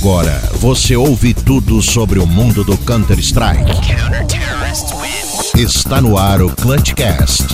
Agora você ouve tudo sobre o mundo do Counter-Strike. Está no ar o Clutchcast.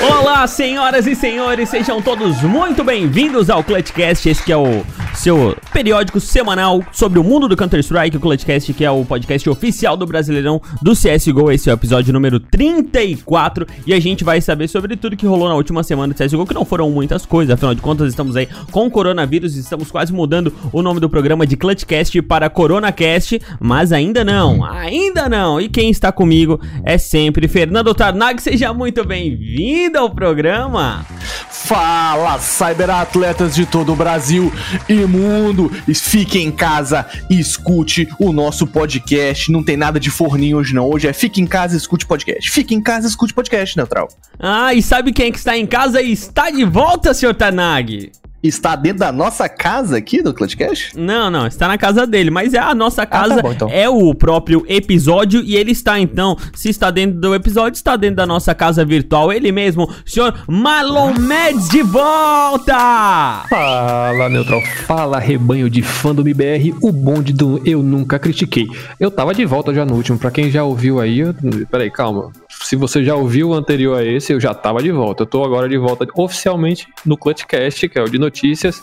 Olá, senhoras e senhores, sejam todos muito bem-vindos ao Clutchcast. Esse é o seu periódico semanal sobre o mundo do Counter-Strike, o Clutchcast, que é o podcast oficial do Brasileirão do CSGO. Esse é o episódio número 34 e a gente vai saber sobre tudo que rolou na última semana do CSGO, que não foram muitas coisas, afinal de contas estamos aí com o coronavírus e estamos quase mudando o nome do programa de Clutchcast para CoronaCast, mas ainda não, ainda não. E quem está comigo é sempre Fernando Tarnag, seja muito bem-vindo ao programa. Fala, cyberatletas de todo o Brasil e mundo! Fique em casa e escute o nosso podcast. Não tem nada de forninho hoje não. Hoje é fique em casa e escute podcast. Fique em casa e escute podcast, Neutral. Ah, e sabe quem é que está em casa e está de volta, senhor Tarnag? Está dentro da nossa casa aqui do Clutchcast? Não, não, está na casa dele, mas é a nossa casa, Ah, tá bom, então. é o próprio episódio e ele está então, se está dentro do episódio, está dentro da nossa casa virtual, ele mesmo, senhor Marlon Mads de volta! Fala, Neutral. Fala, rebanho de fã do MBR, o bonde do Eu Nunca Critiquei. Eu tava de volta já no último, pra quem já ouviu aí, eu... peraí, calma. Se você já ouviu o anterior a esse, eu já tava de volta. Eu tô agora de volta oficialmente no Clutchcast, que é o de notícias.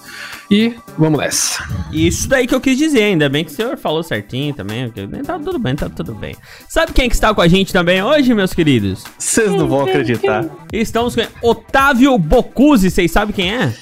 E vamos nessa. Isso daí que eu quis dizer, ainda bem que o senhor falou certinho também, tá tudo bem, tá tudo bem. Sabe quem que está com a gente também hoje, meus queridos? Vocês não vão acreditar. Estamos com Otávio Bocuse, vocês sabem quem é?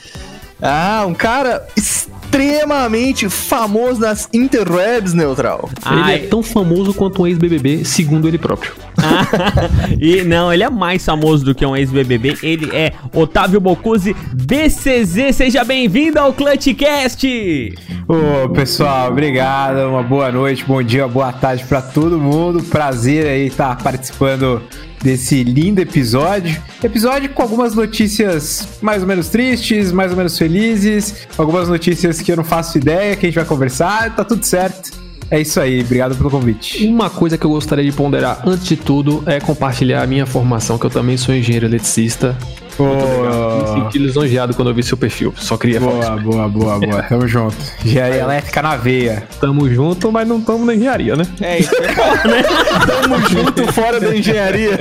Ah, um cara extremamente famoso nas interwebs, Neutral. Ele Ai. é tão famoso quanto um ex-BBB, segundo ele próprio. e não, ele é mais famoso do que um ex-BBB. Ele é Otávio Bocuse BCZ. Seja bem-vindo ao Clutchcast! Ô, pessoal, obrigado. Uma boa noite, bom dia, boa tarde pra todo mundo. Prazer aí estar participando desse lindo episódio. Episódio com algumas notícias mais ou menos tristes, mais ou menos felizes, algumas notícias que eu não faço ideia, que a gente vai conversar, tá tudo certo. É isso aí, obrigado pelo convite. Uma coisa que eu gostaria de ponderar antes de tudo é compartilhar a minha formação, que eu também sou engenheiro eletricista. Me Boa, senti lisonjeado quando eu vi seu perfil. Só queria falar isso. boa, boa, boa, boa. Tamo junto. Engenharia elétrica na veia. Tamo junto, mas não tamo na engenharia, né? É isso, né? Tamo junto fora da engenharia.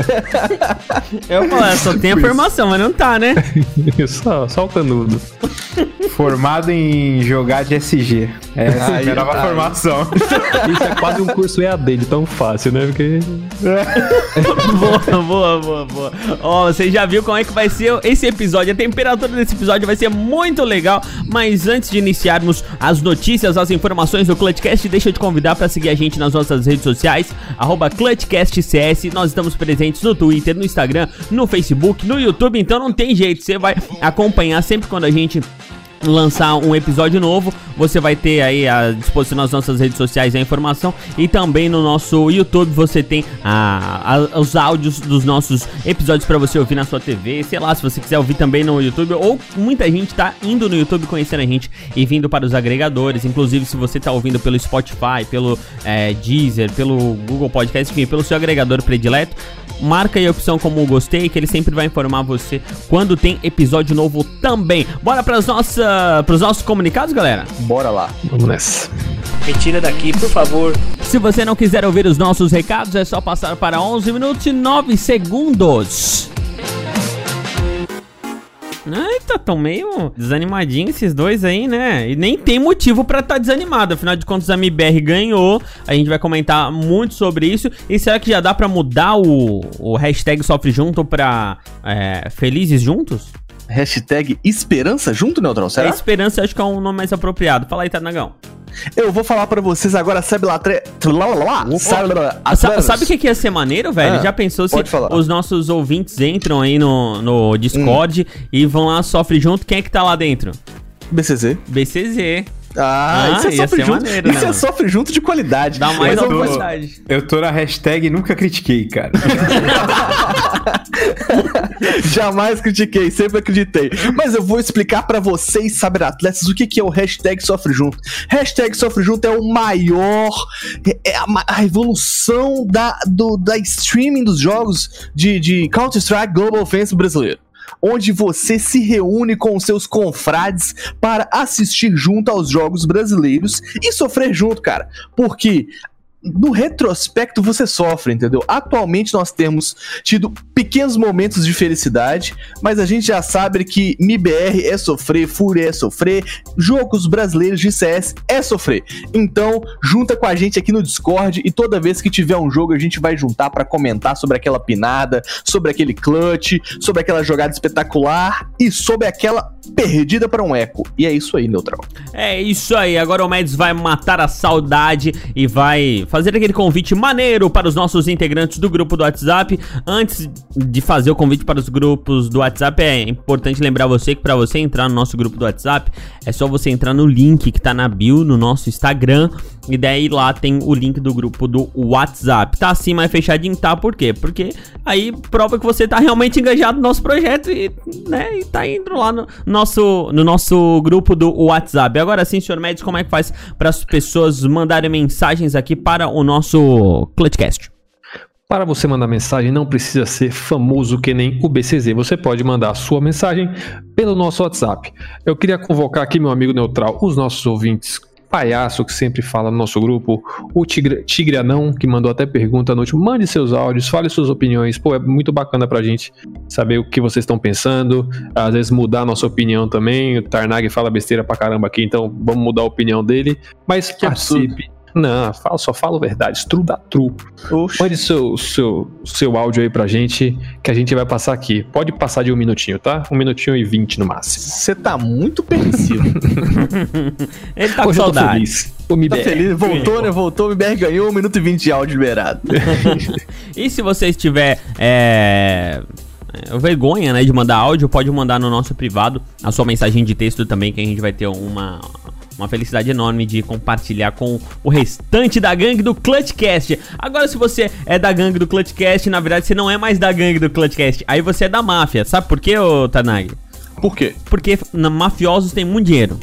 Eu falo, só tem a formação, mas não tá, né? só, só o canudo. Formado em jogar de SG. Essa é a minha nova formação. Isso é quase um curso EAD de tão fácil, né? Porque boa, boa, boa, boa. Ó, você já viu como é que vai ser esse episódio? A temperatura desse episódio vai ser muito legal. Mas antes de iniciarmos as notícias, as informações do Clutchcast, deixa eu te convidar para seguir a gente nas nossas redes sociais, arroba ClutchCastCS. Nós estamos presentes no Twitter, no Instagram, no Facebook, no YouTube, então não tem jeito. Você vai acompanhar sempre quando a gente lançar um episódio novo, você vai ter aí à disposição nas nossas redes sociais a informação e também no nosso YouTube você tem a, a- os áudios dos nossos episódios para você ouvir na sua TV, sei lá, se você quiser ouvir também no YouTube ou muita gente tá indo no YouTube conhecendo a gente e vindo para os agregadores, inclusive se você tá ouvindo pelo Spotify, pelo é, Deezer, pelo Google Podcast, enfim, pelo seu agregador predileto, marca aí a opção como gostei, que ele sempre vai informar você quando tem episódio novo também. Bora para nossa, os nossos comunicados, galera? Bora lá. vamos nessa. Retira daqui, por favor. Se você não quiser ouvir os nossos recados, é só passar para 11 minutos e 9 segundos. Eita, tão meio desanimadinho esses dois aí, né? E nem tem motivo pra estar desanimado. Afinal de contas, a MBR ganhou. A gente vai comentar muito sobre isso. E será que já dá pra mudar o, o hashtag Sofre Junto pra é, Felizes Juntos? Hashtag esperança junto, Neutral, A será? esperança acho que é um nome mais apropriado. Fala aí, Tanagão. Eu vou falar pra vocês agora, sabe lá, tre... lá, lá, lá, sabe, lá, Ah, sa- sabe o que, que ia ser maneiro, velho? Ah, Já pensou se os nossos ouvintes entram aí no, no Discord e vão lá, sofre junto? Quem é que tá lá dentro? BCZ. BCZ. Ah, Ah, isso é sofre junto. maneiro, isso é sofre junto de qualidade. Dá mais eu oportunidade. Eu tô na hashtag nunca critiquei, cara. Jamais critiquei, sempre acreditei. Mas eu vou explicar pra vocês, saberatletas, o que, que é o hashtag Sofre Junto. Hashtag Sofre Junto é o maior, é a, a evolução da, do, da streaming dos jogos de, de Counter-Strike Global Offensive brasileiro. onde você se reúne com os seus confrades para assistir junto aos jogos brasileiros e sofrer junto, cara. Porque no retrospecto você sofre, entendeu? Atualmente nós temos tido pequenos momentos de felicidade, mas a gente já sabe que MIBR é sofrer, Fúria é sofrer, jogos brasileiros de CS é sofrer. Então, junta com a gente aqui no Discord e toda vez que tiver um jogo a gente vai juntar para comentar sobre aquela pinada, sobre aquele clutch, sobre aquela jogada espetacular e sobre aquela perdida para um eco. E é isso aí, Neutral. É isso aí, agora o Mads vai matar a saudade e vai fazer aquele convite maneiro para os nossos integrantes do grupo do WhatsApp. Antes de fazer o convite para os grupos do WhatsApp, é importante lembrar você que para você entrar no nosso grupo do WhatsApp, é só você entrar no link que tá na bio no nosso Instagram e daí lá tem o link do grupo do WhatsApp. Tá assim mais fechadinho, tá? Por quê? Porque aí prova que você tá realmente engajado no nosso projeto e, né, e tá indo lá no nosso, no nosso grupo do WhatsApp. Agora sim, senhor Médici, como é que faz para as pessoas mandarem mensagens aqui para o nosso Clutchcast? Para você mandar mensagem, não precisa ser famoso que nem o BCZ. Você pode mandar sua mensagem pelo nosso WhatsApp. Eu queria convocar aqui, meu amigo neutral, os nossos ouvintes. Palhaço que sempre fala no nosso grupo, o Tigre, Tigre Anão, que mandou até pergunta no último. Mande seus áudios, fale suas opiniões. Pô, é muito bacana pra gente saber o que vocês estão pensando. Às vezes mudar a nossa opinião também. O Tarnag fala besteira pra caramba aqui, então vamos mudar a opinião dele. Mas participe. Não, fala, só falo verdade, true da true. Mande seu, seu, seu áudio aí pra gente, que a gente vai passar aqui. Pode passar de um minutinho, tá? Um minutinho e vinte no máximo. Você tá muito permissivo. Ele tá com Hoje eu tô saudade. feliz. O tá feliz? Voltou, né? Voltou, o MBR ganhou, 1 minuto e 20 de áudio liberado. E se você estiver é, é, vergonha, né, de mandar áudio, pode mandar no nosso privado a sua mensagem de texto também, que a gente vai ter uma, uma felicidade enorme de compartilhar com o restante da gangue do Clutchcast. Agora, se você é da gangue do Clutchcast, na verdade você não é mais da gangue do Clutchcast, aí você é da máfia. Sabe por quê, ô Tanag? Por quê? Porque na, mafiosos tem muito dinheiro.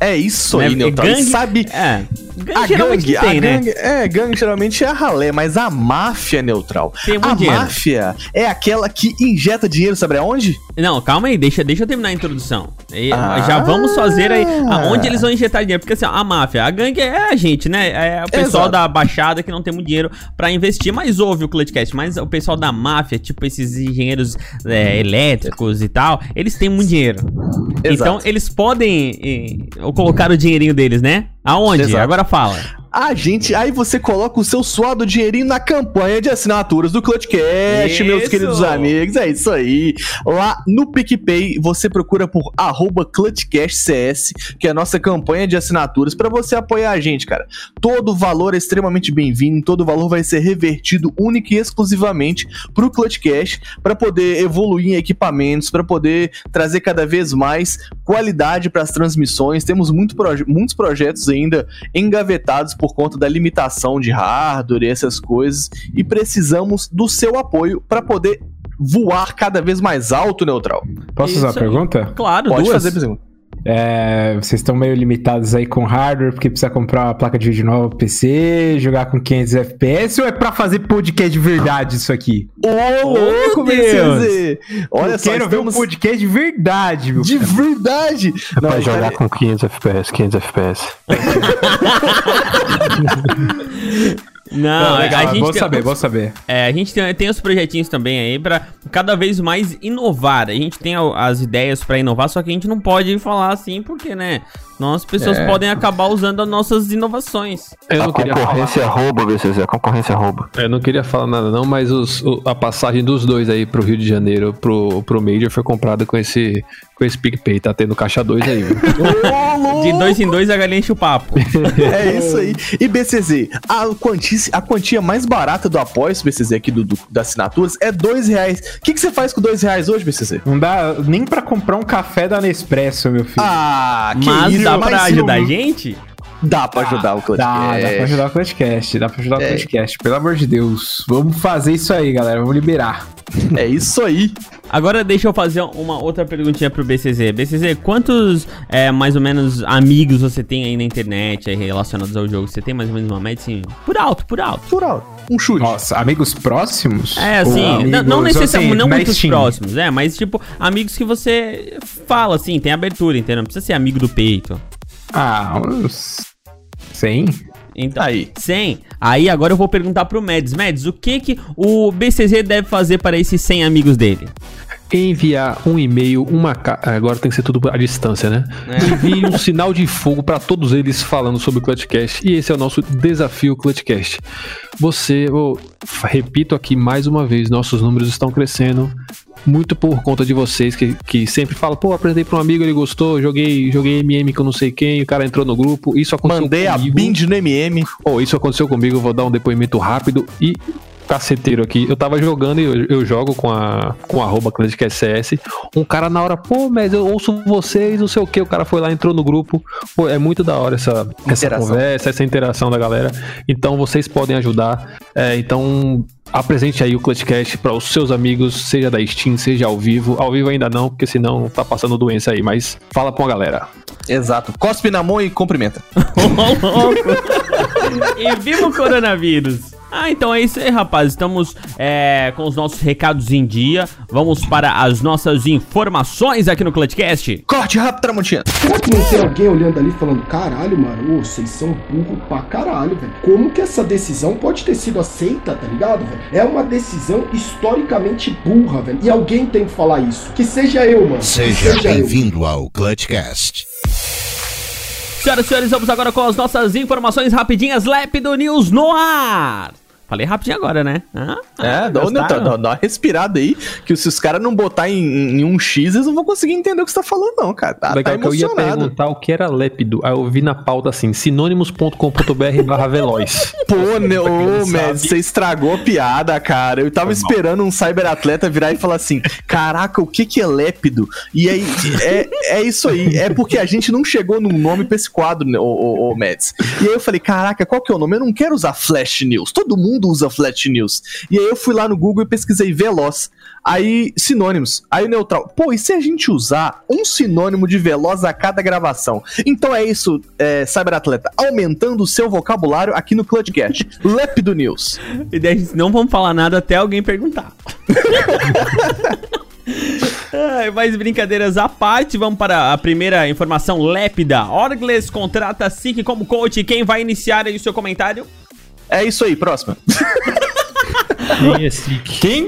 É isso né? aí, Neutral. Gangue- sabe, É, gangue a geralmente gangue, tem, a né? gangue, é, gangue geralmente é a ralé, mas a máfia, Neutral. Tem muito a dinheiro. máfia é aquela que injeta dinheiro, sabe aonde? Não, calma aí, deixa, deixa eu terminar a introdução. E, Ah. Já vamos fazer aí aonde eles vão injetar dinheiro. Porque assim, ó, a máfia, a gangue é a gente, né? É o pessoal Exato. da Baixada que não tem muito dinheiro pra investir, mas ouve o Clutchcast. Mas o pessoal da máfia, tipo esses engenheiros é, elétricos e tal, eles têm muito dinheiro. Exato. Então eles podem eh, colocar o dinheirinho deles, né? Aonde? Exato. Agora fala. A gente, aí você coloca o seu suado dinheirinho na campanha de assinaturas do Clutchcast, meus queridos amigos. É isso aí. Lá no PicPay, você procura por arroba ClutchCastCS, que é a nossa campanha de assinaturas, pra você apoiar a gente, cara. Todo valor é extremamente bem-vindo, todo valor vai ser revertido única e exclusivamente pro Clutchcast, pra poder evoluir em equipamentos, pra poder trazer cada vez mais qualidade para as transmissões. Temos muito proje- muitos projetos ainda engavetados por conta da limitação de hardware e essas coisas e precisamos do seu apoio para poder voar cada vez mais alto, Neutral. Posso fazer uma Isso aí. pergunta? Claro, Pode duas. fazer pergunta. É, vocês estão meio limitados aí com hardware, porque precisa comprar uma placa de vídeo nova pro PC, jogar com 500 FPS, ou é pra fazer podcast de verdade isso aqui? Ô, meu louco, Deus! BCZ! Olha Eu só, quero ver um estamos podcast de verdade, meu de verdade. Não, Vai jogar cara, com 500 FPS, 500 FPS. Não, legal, a gente bom tem- saber, bom saber. É, a gente tem, tem os projetinhos também aí pra cada vez mais inovar. A gente tem a- as ideias pra inovar, só que a gente não pode falar assim, porque, né? As pessoas É. podem acabar usando as nossas inovações. Eu não queria falar. rouba, BCZ, a concorrência rouba. Eu não queria falar nada não, mas os- o- a passagem dos dois aí pro Rio de Janeiro, pro, pro Major, foi comprada com esse, com esse PicPay. Tá tendo caixa 2 aí, viu? De dois em dois a galinha enche o papo. É isso aí. E BCZ, a quantia, a quantia mais barata do apoio, BCZ, aqui do, do- das assinaturas, é dois reais. O que, que você faz com dois reais hoje, BCZ? Não dá nem pra comprar um café da Nespresso, meu filho. Ah, que Mas isso, dá pra ajudar a gente? Dá pra ajudar o Clutchcast. Dá, dá pra ajudar o Clutchcast, dá pra ajudar o É. Clutchcast, pelo amor de Deus. Vamos fazer isso aí, galera, vamos liberar. É isso aí. Agora deixa eu fazer uma outra perguntinha pro BCZ. BCZ, quantos, é, mais ou menos, amigos você tem aí na internet aí relacionados ao jogo? Você tem mais ou menos uma média, assim, por alto, por alto. Por alto. Um chute. Nossa, amigos próximos? É, assim, amigos, não, necessariamente, assim, não muitos Steam? próximos, é, mas tipo, amigos que você fala, assim, tem abertura, entendeu? Não precisa ser amigo do peito. Ah, uns 100? Então, Aí. 100. Aí agora eu vou perguntar pro Mads. Mads, o que que o BCZ deve fazer para esses 100 amigos dele? Enviar um e-mail, uma ca... Agora tem que ser tudo à distância, né? É. Envie um sinal de fogo para todos eles falando sobre o Clutchcast. E esse é o nosso desafio Clutchcast. Você, eu repito aqui mais uma vez, nossos números estão crescendo. Muito por conta de vocês que, que sempre falam, pô, apresentei pra um amigo, ele gostou, joguei, joguei MM com não sei quem, o cara entrou no grupo. Isso aconteceu Mandei a comigo. bind no MM. Pô, isso aconteceu comigo, vou dar um depoimento rápido e caceteiro aqui. Eu tava jogando e eu, eu jogo com a com a arroba CS. Um cara na hora, pô, mas eu ouço vocês, não sei o que. O cara foi lá, entrou no grupo. Pô, é muito da hora essa, essa conversa, essa interação da galera. Então vocês podem ajudar. É, então. Apresente aí o Clutchcast para os seus amigos, seja da Steam, seja ao vivo. Ao vivo ainda não, porque senão tá passando doença aí, mas fala com a galera. Exato. Cospe na mão e cumprimenta. E viva o coronavírus! Ah, então é isso aí, rapaz. Estamos é, com os nossos recados em dia. Vamos para as nossas informações aqui no Clutchcast. Corte rápido, Tramontina. Será que não tem alguém olhando ali falando, caralho, mano, ô, vocês são burro pra caralho, velho. Como que essa decisão pode ter sido aceita, tá ligado, velho? É uma decisão historicamente burra, velho. E alguém tem que falar isso. Que seja eu, mano. Seja eu. bem-vindo ao Clutchcast. Senhoras e senhores, vamos agora com as nossas informações rapidinhas. Lépido News no ar. Falei rapidinho agora, né? Ah, É, ah, dá, gostaram? dá, dá, dá uma respirada aí, que se os caras não botar em, em um X, eles não vão conseguir entender o que você tá falando, não, cara. Tá, Legal tá que eu ia perguntar o que era lépido. Aí eu vi na pauta assim, sinônimos.com.br barra veloz. Pô, né, ô, sabe. você estragou a piada, cara. Eu tava esperando um cyberatleta virar e falar assim: caraca, o que que é lépido? E aí, é, é isso aí. É porque a gente não chegou num nome pra esse quadro, né, ô, ô, ô, Mads. E aí eu falei: caraca, qual que é o nome? Eu não quero usar Flash News. Todo mundo usa Flash News. E aí eu fui lá no Google e pesquisei veloz. Aí, sinônimos. Aí neutral. Pô, e se a gente usar um sinônimo de veloz a cada gravação? Então é isso, é, cyberatleta. Aumentando o seu vocabulário aqui no Clutchcast. Lépido News. E daí não vamos falar nada até alguém perguntar. Ai, mais brincadeiras à parte, vamos para a primeira informação lépida. Orgles contrata SIC como coach. Quem vai iniciar aí o seu comentário? É isso aí, próxima. Quem é SIC? Quem?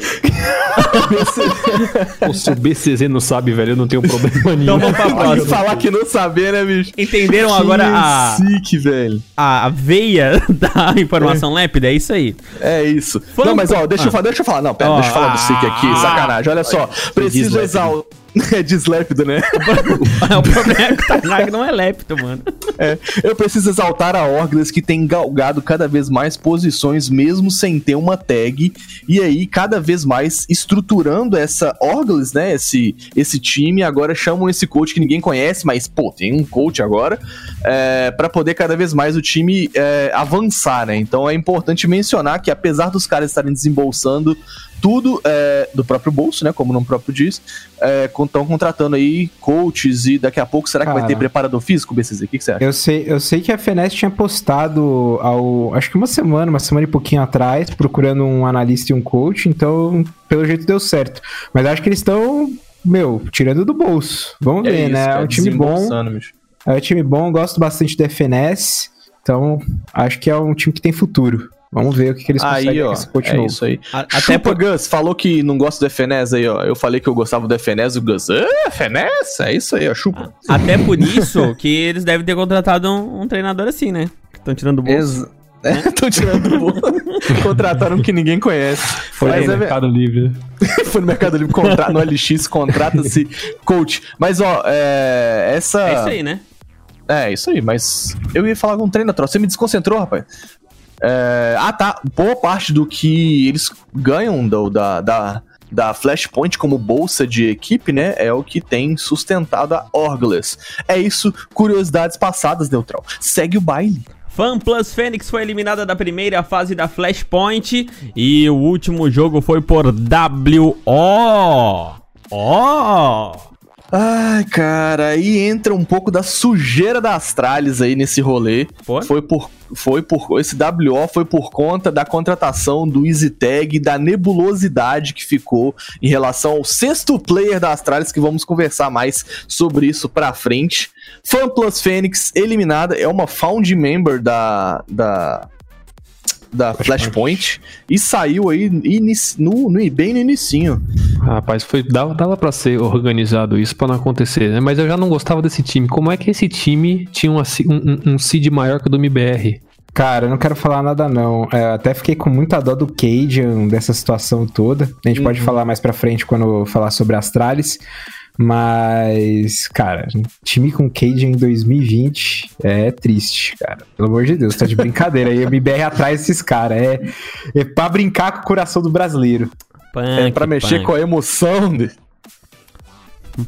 Pô, se o BCZ não sabe, velho, eu não tenho problema nenhum. Então vamos pra próxima. Falar que não saber, né, bicho? Entenderam agora a, Sick, velho. a veia da informação lépida? É isso aí. É isso. Não, mas ó, deixa eu Ah. falar, deixa eu falar. Não, pera, deixa eu falar do Sick aqui, ah. sacanagem. Olha só, preciso deslépido. exaltar. É deslépido, né? o problema é que o Tainak não é lépito, mano. É, eu preciso exaltar a Orgles que tem galgado cada vez mais posições, mesmo sem ter uma tag. E aí, cada vez mais estruturando essa Orgles, né? Esse, esse time. Agora chamam esse coach que ninguém conhece, mas, pô, tem um coach agora. É, para poder cada vez mais o time é, avançar, né? Então é importante mencionar que, apesar dos caras estarem desembolsando tudo é, do próprio bolso, né? Como o nome próprio diz, estão contratando aí coaches e daqui a pouco será que vai Cara. ter preparador físico, BCZ? O que, que você acha? Eu sei, eu sei que a FNES tinha postado ao, acho que uma semana, uma semana e pouquinho atrás, procurando um analista e um coach, então pelo jeito deu certo. Mas acho que eles estão, meu, tirando do bolso. Vamos ver, né? É um time bom. bicho. É um time bom, gosto bastante da FNES, então acho que é um time que tem futuro. Vamos ver o que, que eles conseguem Aí, ó, coach é isso aí. A- Até por... Gus falou que não gosta do FNES aí, ó. Eu falei que eu gostava do FNES, o Gus, ah, FNES? É isso aí, ó, chupa. Até por isso que eles devem ter contratado um, um treinador assim, né? Estão tirando o bolso. Ex é, tô tirando do bolso. Contrataram um que ninguém conhece. Foi Mas no é, Mercado Livre. foi no Mercado Livre, contra... no LX, contrata-se coach. Mas, ó, é, essa... É isso aí, né? É, isso aí, mas eu ia falar com um treino troço. Você me desconcentrou, rapaz. É, ah, tá. Boa parte do que eles ganham do, da, da, da Flashpoint como bolsa de equipe, né? É o que tem sustentado a Orgles. É isso, curiosidades passadas, Neutral. Segue o baile. FanPlus Fênix foi eliminada da primeira fase da Flashpoint e o último jogo foi por WO. Ó! Ai, cara, aí entra um pouco da sujeira da Astralis aí nesse rolê. Foi? Foi por, foi por esse WO foi por conta da contratação do EasyTag e da nebulosidade que ficou em relação ao sexto player da Astralis, que vamos conversar mais sobre isso pra frente. FanPlus Fênix eliminada, é uma found member da, da, da Flashpoint e saiu aí no, no, bem no inicinho. Rapaz, foi, dava, dava pra ser organizado isso pra não acontecer, né? Mas eu já não gostava desse time. Como é que esse time tinha uma um, um, um seed maior que o do MBR? Cara, eu não quero falar nada não. É, até fiquei com muita dó do Cajun dessa situação toda. A gente pode falar mais pra frente quando eu falar sobre Astralis. Mas, cara, time com Cajun em 2020 é triste, cara. Pelo amor de Deus, tá de brincadeira. aí o MBR atrás desses caras. É, é pra brincar com o coração do brasileiro. É pra mexer com a emoção. De...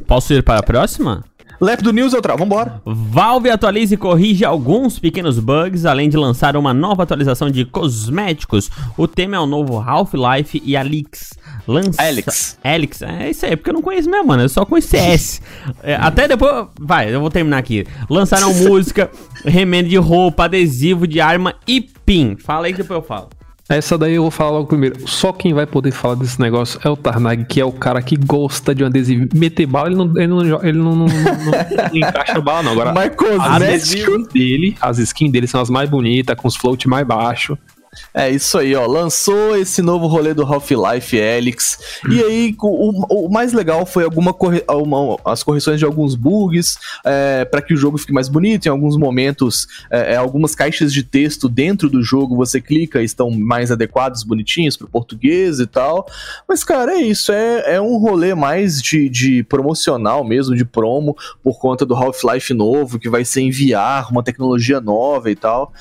Posso ir para a próxima? Lep do News, Neutral, vambora. Valve atualiza e corrige alguns pequenos bugs, além de lançar uma nova atualização de cosméticos. O tema é o novo Half-Life e Alix. Lança... Alex. Alex, é isso aí, porque eu não conheço mesmo, mano. Eu só conheço CS. É, até depois. Vai, eu vou terminar aqui. Lançaram música, remendo de roupa, adesivo de arma e pin. Fala aí que depois eu falo. Essa daí eu vou falar logo primeiro. Só quem vai poder falar desse negócio é o Tarnag, que é o cara que gosta de um adesivo. Meter bala, ele não, ele não, ele não, não- não- encaixa bala, não. Agora, as skins dele, as skins dele são as mais bonitas, com os float mais baixo. É isso aí, ó. Lançou esse novo rolê do Half-Life Helix. E aí, o, o mais legal foi alguma corre- uma- as correções de alguns bugs é, para que o jogo fique mais bonito. Em alguns momentos, é, é, algumas caixas de texto dentro do jogo você clica e estão mais adequados, bonitinhos para português e tal. Mas, cara, é isso. É, é um rolê mais de, de promocional mesmo, de promo, por conta do Half-Life novo, que vai ser enviar uma tecnologia nova e tal.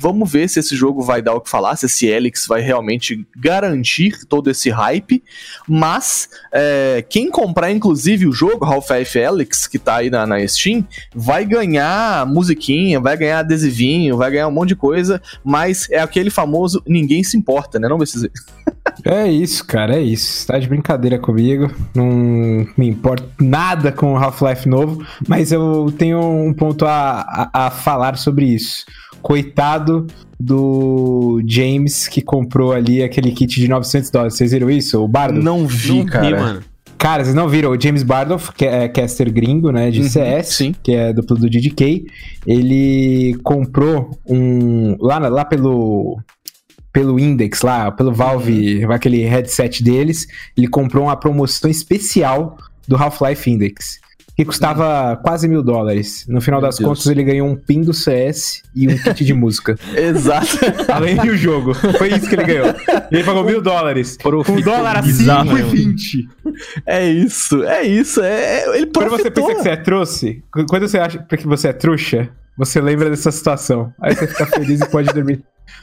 Vamos ver se esse jogo vai dar o que falar, se esse Helix vai realmente garantir todo esse hype. Mas é, quem comprar, inclusive, o jogo Half-Life Helix, que tá aí na, na Steam, vai ganhar musiquinha, vai ganhar adesivinho, vai ganhar um monte de coisa. Mas é aquele famoso ninguém se importa, né? Não precisa. É isso, cara, é isso. Tá de brincadeira comigo. Não me importa nada com o Half-Life novo, mas eu tenho um ponto a, a, a falar sobre isso. Coitado do James que comprou ali aquele kit de 900 dólares. Vocês viram isso? O Bardo? Não vi, Não cara. vi, mano. Cara, vocês não viram? O James Bardoff, que é caster gringo, né, de Uhum, CS, sim. que é duplo do DDK, ele comprou um... Lá, lá pelo... Pelo Index lá, pelo Valve, Uhum. aquele headset deles, ele comprou uma promoção especial do Half-Life Index, que custava quase mil dólares. No final. Meu das Deus. contas, ele ganhou um pin do CS e um kit de música. Exato. Além do jogo. Foi isso que ele ganhou. Ele pagou mil dólares. Um dólar a bizarro, 5,20. é isso, é isso. É, é- ele Quando você pensa que você é trouxe, quando você acha que você é trouxa, você lembra dessa situação. Aí você fica feliz e pode dormir,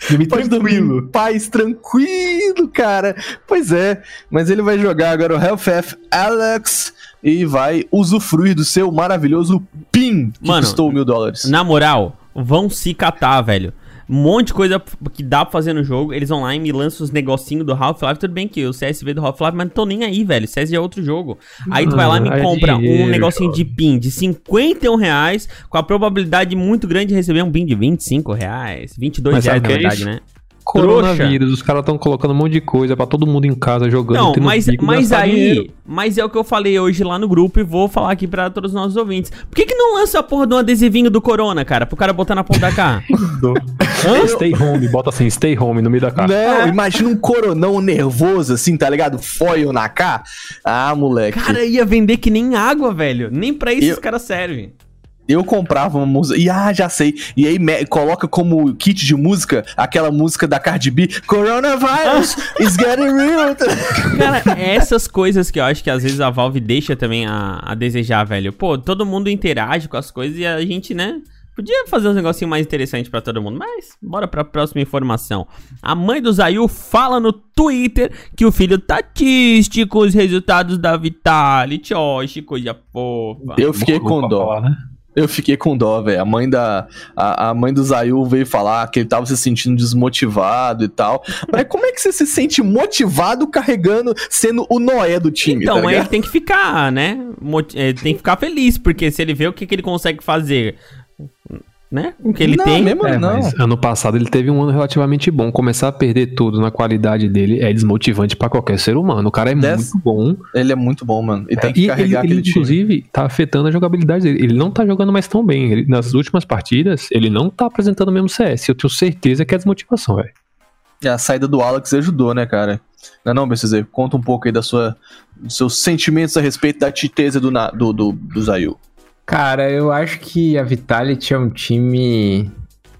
dormir Pode dormir tranquilo. paz, tranquilo, cara. Pois é, mas ele vai jogar agora o Hellfeth Alex e vai usufruir do seu maravilhoso PIN, que Mano, custou mil dólares. Na moral, vão se catar, velho. Um monte de coisa que dá pra fazer no jogo. Eles vão lá e me lançam os negocinhos do Half-Life. Tudo bem que o CS veio do Half-Life, mas não tô nem aí, velho. CS já é outro jogo. Aí tu vai lá e me Ah, é compra um negocinho de pin de 51 reais, com a probabilidade muito grande de receber um pin de 25 reais. 22 Mas reais, na é verdade, né? Coronavírus, os caras estão colocando um monte de coisa pra todo mundo em casa jogando. Não, tendo mas, pico, mas aí. dinheiro. Mas é o que eu falei hoje lá no grupo e vou falar aqui pra todos os nossos ouvintes. Por que, que não lança a porra de um adesivinho do Corona, cara? Pro cara botar na ponta da cá? Stay home, bota assim, stay home no meio da cara. Não, imagina um coronão nervoso assim, tá ligado? Foil na cá. Ah, moleque. Cara, ia vender que nem água, velho. Nem pra isso Eu- os caras servem. Eu comprava uma música. E ah, já sei. E aí me- coloca como kit de música aquela música da Cardi B: Coronavirus is getting real. Cara, essas coisas que eu acho que às vezes a Valve deixa também a, a desejar, velho. Pô, todo mundo interage com as coisas e a gente, né? Podia fazer um negocinho mais interessante pra todo mundo, mas bora pra próxima informação. A mãe do Zayu fala no Twitter que o filho tá triste com os resultados da Vitality. Oxe, coisa fofa. Eu fiquei com dó. falar, né? Eu fiquei com dó, velho. A mãe da. A, a mãe do Zayu veio falar que ele tava se sentindo desmotivado e tal. Mas como é que você se sente motivado carregando, sendo o Noé do time? Então, tá ele ligado? tem que ficar, né? Moti- é, tem que ficar feliz, porque se ele vê o que, que ele consegue fazer, né? O que ele Não, tem. mesmo É, não. mas ano passado ele teve um ano relativamente bom. Começar a perder tudo na qualidade dele é desmotivante pra qualquer ser humano. O cara é Dessa- muito bom. Ele é muito bom, mano. E tem que E ele, carregar ele, aquele time. inclusive, tá afetando a jogabilidade dele. Ele não tá jogando mais tão bem. Ele- nas últimas partidas, ele não tá apresentando o mesmo CS. Eu tenho certeza que é desmotivação, velho. E a saída do Alex ajudou, né, cara? Não é não, BCZ? Conta um pouco aí da sua, dos seus sentimentos a respeito da titeza do, do, do, do Zayu. Cara, eu acho que a Vitality é um time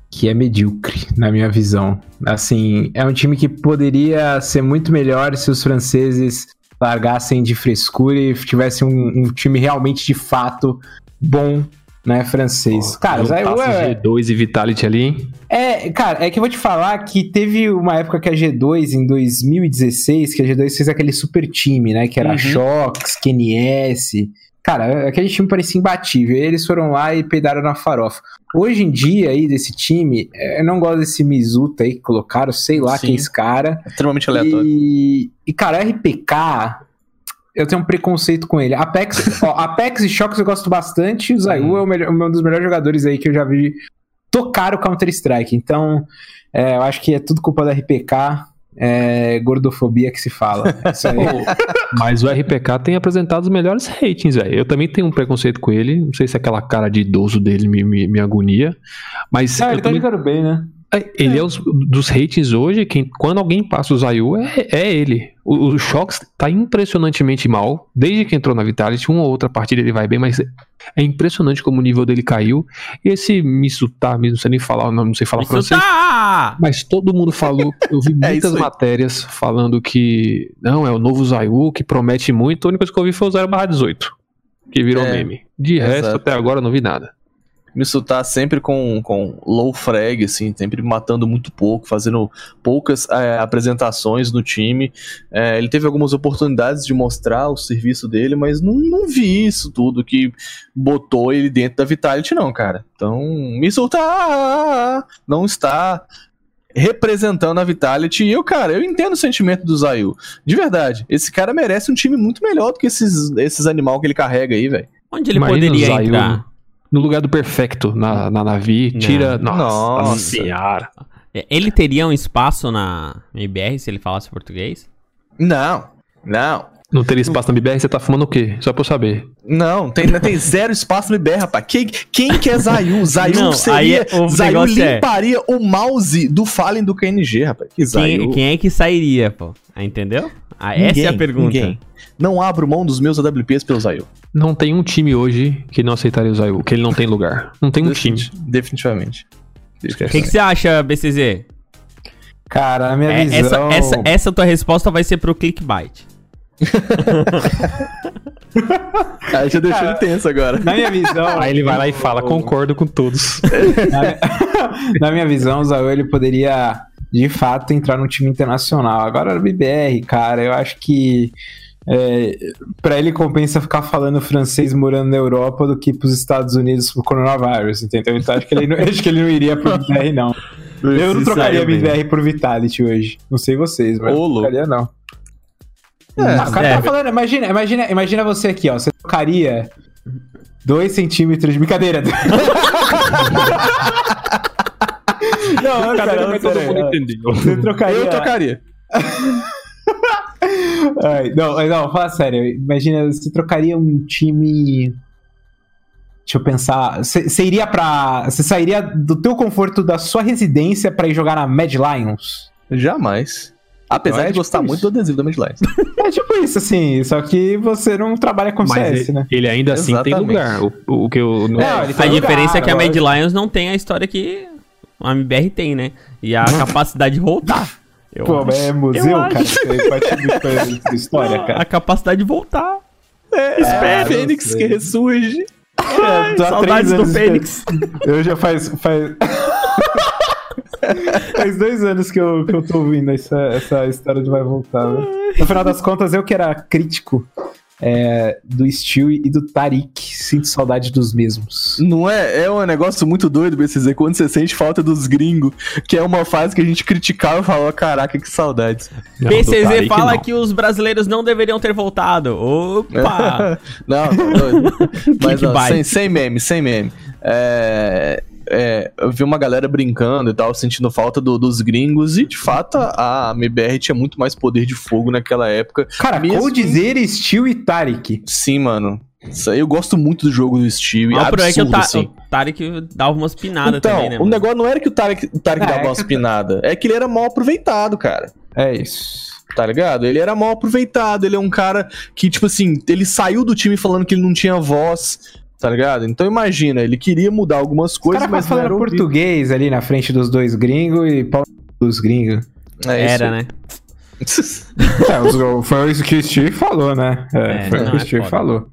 que é medíocre, na minha visão. Assim, é um time que poderia ser muito melhor se os franceses largassem de frescura e tivessem um, um time realmente de fato bom, né, francês. Cara, o Zayu Juntasse é... G2 e Vitality ali, hein? É, cara, é que eu vou te falar que teve uma época que a G2, em 2016, que a G2 fez aquele super time, né? Que era Uhum. Shox, KNS. Cara, aquele time parecia imbatível. Eles foram lá e peidaram na farofa. Hoje em dia, aí, desse time, é, eu não gosto desse Mizuta aí que colocaram, sei lá Sim. quem é esse cara. Extremamente aleatório. E, e, cara, RPK, eu tenho um preconceito com ele. Apex, ó, Apex e Shox eu gosto bastante. O Zayu é o melhor- um dos melhores jogadores aí que eu já vi tocar o Counter-Strike. Então, é, eu acho que é tudo culpa da RPK. É gordofobia que se fala. É Isso aí. Mas o RPK tem apresentado os melhores ratings, velho. Eu também tenho um preconceito com ele. Não sei se aquela cara de idoso dele me, me, me agonia. Mas Ah, eu ele tá também- jogando bem, né? É, Ele é os, dos ratings hoje, quem, quando alguém passa o Zayu, é, é ele. O, o Shox tá impressionantemente mal. Desde que entrou na Vitality, uma ou outra partida ele vai bem, mas é impressionante como o nível dele caiu. E esse Missuta, não sei nem falar o nome, não sei falar Isso francês. Mas todo mundo falou, eu vi É muitas aí. matérias falando que não, é o novo Zayu, que promete muito. A única coisa que eu vi foi o 0 18, que virou É, meme. De resto, exato. até agora eu não vi nada. Tá sempre com, com low frag, assim, sempre matando muito pouco, fazendo poucas é, apresentações no time. É, ele teve algumas oportunidades de mostrar o serviço dele, mas não, não vi isso tudo que botou ele dentro da Vitality, não, cara. Então, isso tá. Não está representando a Vitality. E eu, cara, eu entendo o sentimento do Zayu. De verdade. Esse cara merece um time muito melhor do que esses, esses animal que ele carrega aí, velho. Onde ele Imagina poderia entrar? No lugar do perfecto na, na Navi, Não. tira. Nossa, Nossa. senhora. É, Ele teria um espaço na MBR se ele falasse português? Não, não. Não teria espaço na BBR, você tá fumando o quê? Só pra eu saber. Não, tem, tem zero espaço no IBR, rapaz. Quem, quem que é Zayu? Zayu Não, seria. é- Zayu é- limparia o mouse do Fallen do KNG, rapaz. Que Zayu. Quem, quem é que sairia, pô? Ah, entendeu? Ah, essa é a Ninguém, pergunta. ninguém. Não abro mão dos meus AWPs pelo Zayu. Não tem um time hoje que não aceitaria o Zayu, que ele não tem lugar. Não tem um time. Defini- Definitivamente. O que, que você acha, BCZ? Cara, na minha É, visão. essa, essa, essa tua resposta vai ser pro clickbait. Aí já deixou ele tenso agora. Na minha visão. Aí ele vai lá e fala, concordo com todos. na, na minha visão, o Zayu ele poderia de fato entrar num time internacional. Agora no BBR, cara, eu acho que é, para ele compensa ficar falando francês morando na Europa do que pros Estados Unidos pro coronavírus, entendeu? Então acho que ele não, acho que ele não iria pro BBR, não. Eu não trocaria. BBR por Vitality hoje. Não sei vocês, mas eu não trocaria, não. É, Ah, o cara é. tá falando, imagina, imagina, imagina você aqui, ó. Você trocaria 2 centímetros de brincadeira. não, cara, não, sério, entendeu. Você trocaria. Eu trocaria. Ai, não, mas não, fala sério. Imagina, você trocaria um time. Deixa eu pensar. Você iria pra. Você sairia do teu conforto da sua residência pra ir jogar na Mad Lions? Jamais. Apesar Não, é de gostar tipo muito isso. do adesivo da Midlife. É tipo isso, assim. Só que você não trabalha com Mas CS, ele, né? ele ainda assim tem Exatamente. lugar. O, o que eu. não- É, ele A tem diferença é que a lugar, Mad Lions não tem a história que a MBR tem, né? E a capacidade de voltar. Eu Pô, acho. mas é museu, Eu cara. acho. Você da história, cara. A capacidade de voltar. É, Ah, não Fênix que ressurge. Tô há Saudades do Fênix. Eu já faz. faz... faz dois anos que eu, que eu tô ouvindo essa, essa história de vai voltar. Né? No final das contas, eu que era crítico é, do Stewie e do Tarik. Sinto saudade dos mesmos. Não é? É um negócio muito doido, BCZ, quando você sente falta dos gringos, que é uma fase que a gente criticava e falava, caraca, que saudades. Não, do PCZ Tarik, fala não. que os brasileiros não deveriam ter voltado. Opa! Não, tá doido. Mas ó, sem, sem meme, sem meme. É, é, eu vi uma galera brincando e tal, sentindo falta do- dos gringos, e de fato a, MBR tinha muito mais poder de fogo naquela época. Cara, Mesmo- vou dizer Stewie e Tarik. Sim, mano. Isso aí eu gosto muito do jogo do Steve. Mas o problema é que o, absurdo, Ta assim. o Tarek dava umas pinadas Então, também, né? o mano? negócio não era que o Tarek, o Tarek É, dava é umas que- pinadas, é que ele era mal aproveitado, cara. É isso. Tá ligado? Ele era mal aproveitado, ele é um cara que, tipo assim, ele saiu do time falando que ele não tinha voz, tá ligado? Então imagina, ele queria mudar algumas coisas, cara mas não era ouvido. português ali na frente dos dois gringos e pau dos gringos. É isso Era, né? É, foi isso que o Steve falou, né? É, É, foi não, o que o é Steve falou.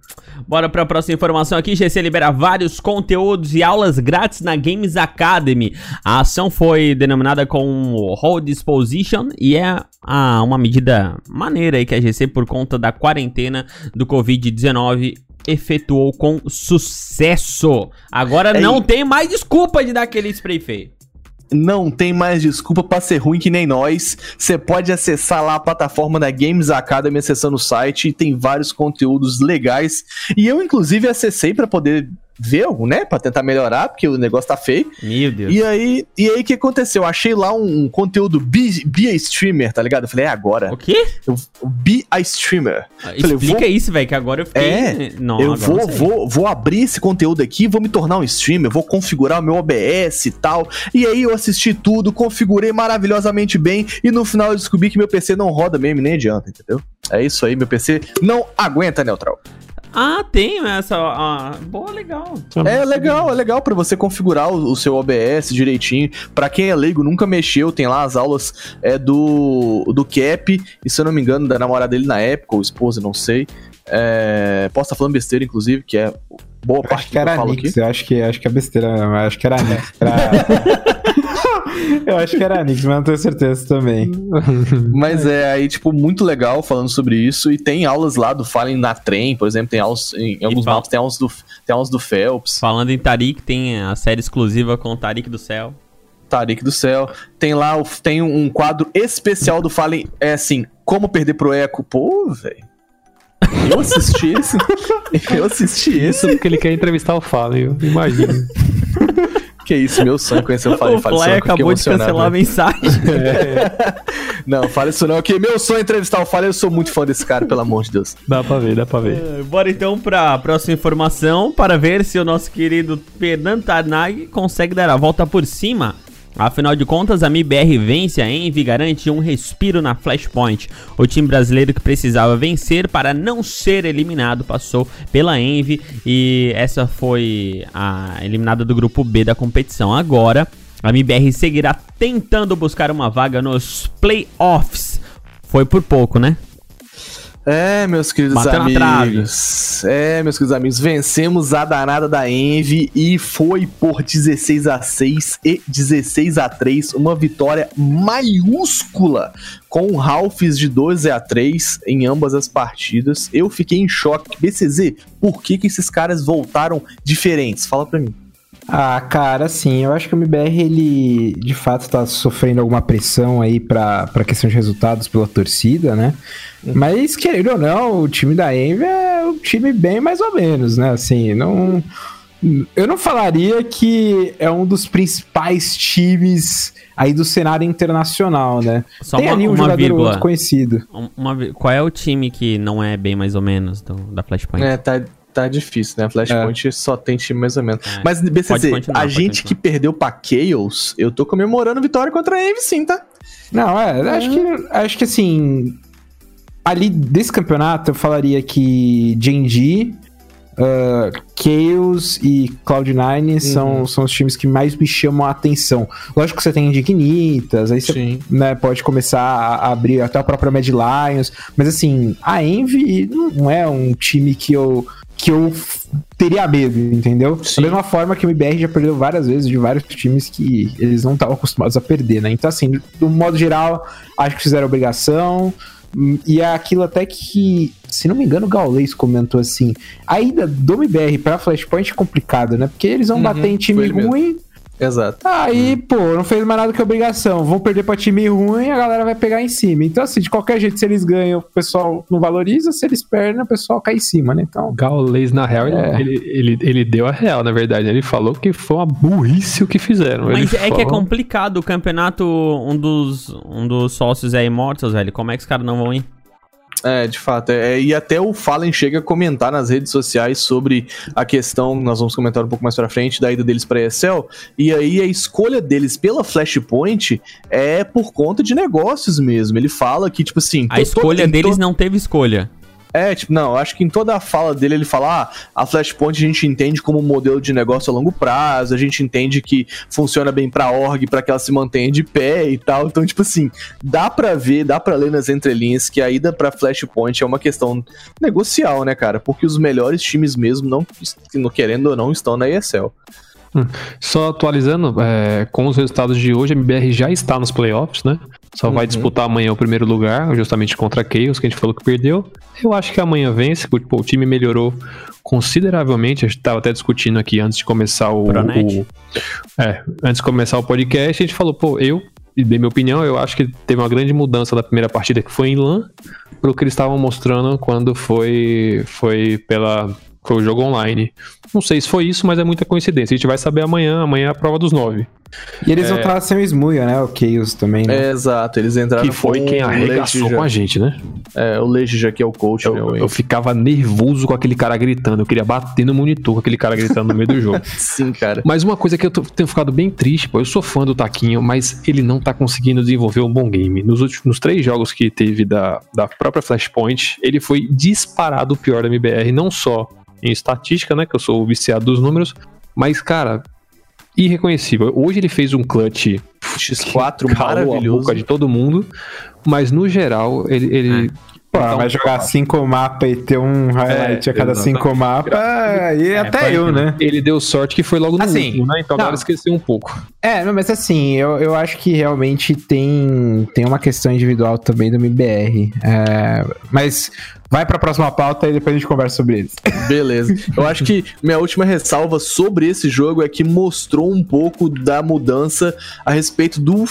Bora pra próxima informação aqui. GC libera vários conteúdos e aulas grátis na Games Academy. A ação foi denominada com Hold Disposition e é ah, uma medida maneira aí que a GC, por conta da quarentena do Covid-19, efetuou com sucesso. Agora É, não e- tem mais desculpa de dar aquele spray feio. Não tem mais desculpa pra ser ruim que nem nós. Você pode acessar lá a plataforma da Games Academy acessando o site e tem vários conteúdos legais. E eu, inclusive, acessei pra poder ver, né? Pra tentar melhorar, porque o negócio tá feio. Meu Deus. E aí, e aí o que aconteceu? Eu achei lá um, um conteúdo be, be a streamer, tá ligado? Eu falei, é agora. O quê? Eu, be a streamer. Falei, Explica vou- isso, velho, que agora eu fiquei... É, não, eu vou, não vou, vou abrir esse conteúdo aqui, vou me tornar um streamer, vou configurar o meu OBS e tal. E aí eu assisti tudo, configurei maravilhosamente bem e no final eu descobri que meu PC não roda mesmo, nem adianta, entendeu? É isso aí, meu PC não aguenta neutral. Ah, tem essa... ah, boa, legal. É legal, é legal pra você configurar o, o seu OBS direitinho. Pra quem é leigo, nunca mexeu, tem lá as aulas é, do, do Cap, e se eu não me engano, da namorada dele na época, ou esposa, não sei. É, posso estar falando besteira, inclusive, que é boa Eu parte acho que era eu falo Nix, eu acho que, acho que é besteira, acho que era Nix. eu acho que era Nix, mas não tenho certeza também. Mas é aí, tipo, muito legal falando sobre isso. E tem aulas lá do Fallen na Trem, por exemplo, tem aulas em, alguns mapas, tem aulas do, tem aulas do Phelps, Falando em Tarik, tem a série exclusiva com o Tarik do Céu. Tarik do Céu. Tem lá, tem um quadro especial do Fallen, é assim, como perder pro Eco. Pô, velho. Eu assisti esse. Eu assisti Isso porque ele quer entrevistar o Fallen, eu imagino. Que isso, meu sonho conhecer o Fallen. o Fly acabou de cancelar a né? mensagem. Não, fala isso não, que meu sonho é entrevistar o Fallen. Eu sou muito fã desse cara, pelo amor de Deus. Dá pra ver, dá pra ver. Eh, Bora então pra próxima informação para ver se o nosso querido Fernando Tarnag consegue dar a volta por cima. Afinal de contas, a MIBR vence a Envy garante um respiro na Flashpoint. O time brasileiro que precisava vencer para não ser eliminado passou pela Envy e essa foi a eliminada do grupo B da competição. Agora, a MIBR seguirá tentando buscar uma vaga nos playoffs. Foi por pouco, né? É, meus queridos Bateu amigos. É, meus queridos amigos. Vencemos a danada da Envy e foi por 16 a 6 e 16 a 3, uma vitória maiúscula com Ralphs de 12 a 3 em ambas as partidas. Eu fiquei em choque. BCZ, por que que esses caras voltaram diferentes? Fala pra mim. Ah, cara, assim, eu acho que o MBR, ele de fato tá sofrendo alguma pressão aí pra, pra questão de resultados pela torcida, né? Mas, querendo ou não, o time da Envy é um time bem mais ou menos, né? Assim, não. Eu não falaria que é um dos principais times aí do cenário internacional, né? Só Tem uma, ali um uma jogador ou vírgula. outro conhecido. Um- uma qual é o time que não é bem mais ou menos do- da Flashpoint? É, tá, tá difícil, né? Flashpoint só tem time mais ou menos. É. Mas, continuar, a gente continuar. que perdeu pra Chaos, eu tô comemorando vitória contra a Envy sim, tá? Não, é, acho que, acho que assim, ali desse campeonato eu falaria que Genji, uh, Chaos e Cloud9 são, são os times que mais me chamam a atenção. Lógico que você tem Dignitas, aí você Sim. né, pode começar a abrir até a própria Mad Lions, mas assim, a Envy não é um time que eu que eu teria medo, entendeu? Da mesma forma que o MBR já perdeu várias vezes de vários times que eles não estavam acostumados a perder, né? Então, assim, do modo geral, acho que fizeram obrigação. E é aquilo até que, se não me engano, o Gaules comentou assim: a ida do MBR pra Flashpoint é complicado, né? Porque eles vão Uhum, bater em time ele mesmo. Exato. Aí, pô, não fez mais nada que obrigação. Vão perder pra time ruim, a galera vai pegar em cima. Então, assim, de qualquer jeito, se eles ganham, o pessoal não valoriza. Se eles perdem, o pessoal cai em cima, né? Então, Gaules, na real, ele- É. ele, ele, ele deu a real, na verdade. Ele falou que foi uma burrice o que fizeram. Mas Ele é que é falou- complicado o campeonato, um dos, um dos sócios é Immortals, velho. Como é que os caras não vão ir? É, de fato. É, e até o Fallen chega a comentar nas redes sociais sobre a questão, nós vamos comentar um pouco mais pra frente, da ida deles pra ESL. E aí a escolha deles pela Flashpoint é por conta de negócios mesmo. Ele fala que, tipo assim. A escolha deles não teve escolha. É, tipo, não, acho que em toda a fala dele ele fala: ah, a Flashpoint a gente entende como um modelo de negócio a longo prazo, a gente entende que funciona bem pra org, pra que ela se mantenha de pé e tal. Então, tipo assim, dá pra ver, dá pra ler nas entrelinhas que a ida pra Flashpoint é uma questão negocial, né, cara? Porque os melhores times mesmo, não querendo ou não, estão na ESL. Só atualizando, é, com os resultados de hoje, a MBR já está nos playoffs, né? Só vai Uhum. disputar amanhã o primeiro lugar, justamente contra a Chaos, que a gente falou que perdeu. Eu acho que amanhã vence, porque pô, o time melhorou consideravelmente. A gente estava até discutindo aqui antes de começar o, o- É, antes de começar o podcast, a gente falou, pô, eu, e dei minha opinião, eu acho que teve uma grande mudança da primeira partida que foi em LAN pro que eles estavam mostrando quando foi, foi pela. Foi o jogo online. Não sei se foi isso, mas é muita coincidência. A gente vai saber amanhã. Amanhã é a prova dos nove. e eles vão estar sem o Smuia, né? O Chaos também, né? É, exato, eles entraram Que foi com quem arregaçou com a gente, né? É, o Leiji já que é o coach, né? Eu, o eu ficava nervoso com aquele cara gritando. Eu queria bater no monitor com aquele cara gritando no meio do jogo. Sim, cara. Mas uma coisa que eu tô- tenho ficado bem triste, pô, eu sou fã do Taquinho, mas ele não tá conseguindo desenvolver um bom game. Nos últimos nos três jogos que teve da, da própria Flashpoint, ele foi disparado o pior da MBR, não só em estatística, né, que eu sou viciado dos números, mas, cara, irreconhecível. Hoje ele fez um clutch X4 que calou a maravilhoso. boca de todo mundo, mas no geral, ele... ele Pô, Então, vai jogar cinco mapas e ter um highlight É, a cada exatamente. cinco mapas. E até pode eu, né? ele deu sorte que foi logo no Assim, último, né? Então não. agora esqueceu um pouco. É, não, mas assim, eu, eu acho que realmente tem, tem uma questão individual também do MBR. É, mas vai pra próxima pauta e depois a gente conversa sobre eles. Beleza. Eu acho que minha última ressalva sobre esse jogo é que mostrou um pouco da mudança a respeito do,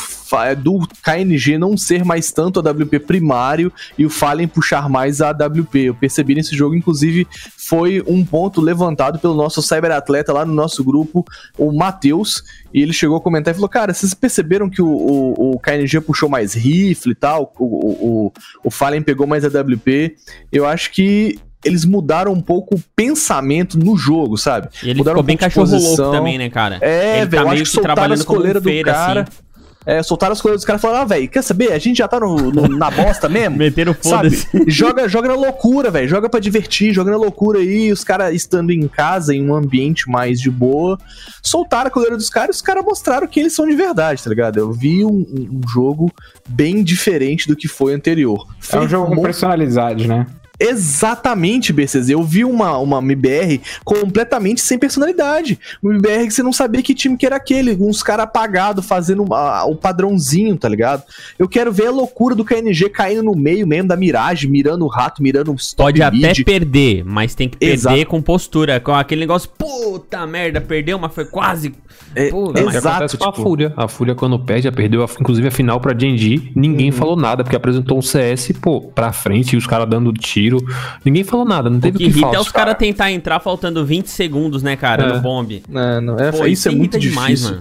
do KNG não ser mais tanto a WP primário e o Fallen puxar mais a AWP. Eu percebi nesse jogo, inclusive, foi um ponto levantado pelo nosso cyberatleta lá no nosso grupo, o Matheus, e ele chegou a comentar e falou: Cara, vocês perceberam que o, o, o KNG puxou mais rifle e tal, o, o, o, o Fallen pegou mais a WP. Eu acho que eles mudaram um pouco o pensamento no jogo, sabe? E ele Mudaram ficou um bem cachorro louco também, né, cara? É, ele velho, tá eu meio acho que soltaram trabalhando as como um coleiras do feira, cara. assim. É, soltaram as coleiras dos caras e falaram, ah, velho, quer saber? A gente já tá no, no- na bosta mesmo. Meteram Sabe? foda-se. joga, joga na loucura, velho. Joga pra divertir, joga na loucura aí. Os caras estando em casa, em um ambiente mais de boa, soltaram a coleira dos caras e os caras mostraram que eles são de verdade, tá ligado? Eu vi um, um- um jogo bem diferente do que foi anterior. É um jogo com personalidade, né? Exatamente, BCZ. Eu vi uma, uma MBR completamente sem personalidade. Uma MBR que você não sabia que time que era aquele. Uns caras apagados fazendo ah, o padrãozinho, tá ligado? Eu quero ver a loucura do KNG caindo no meio mesmo da miragem, mirando o rato, mirando o stop Pode até perder, mas tem que perder Exato. com postura, com aquele negócio, puta merda, perdeu, mas foi quase. É, Puta, Mas exato, acontece com a tipo- Fúria. A Fúria, quando perde, já perdeu, a- inclusive, a final pra Genji. Ninguém Uhum. falou nada, porque apresentou um CS, pô, pra frente, e os caras dando tiro. Ninguém falou nada, não teve o que que, irrita falar. é os caras tentar entrar faltando 20 segundos, né, cara, É. no bombe. É, não, é, Pô, isso é muito irrita difícil.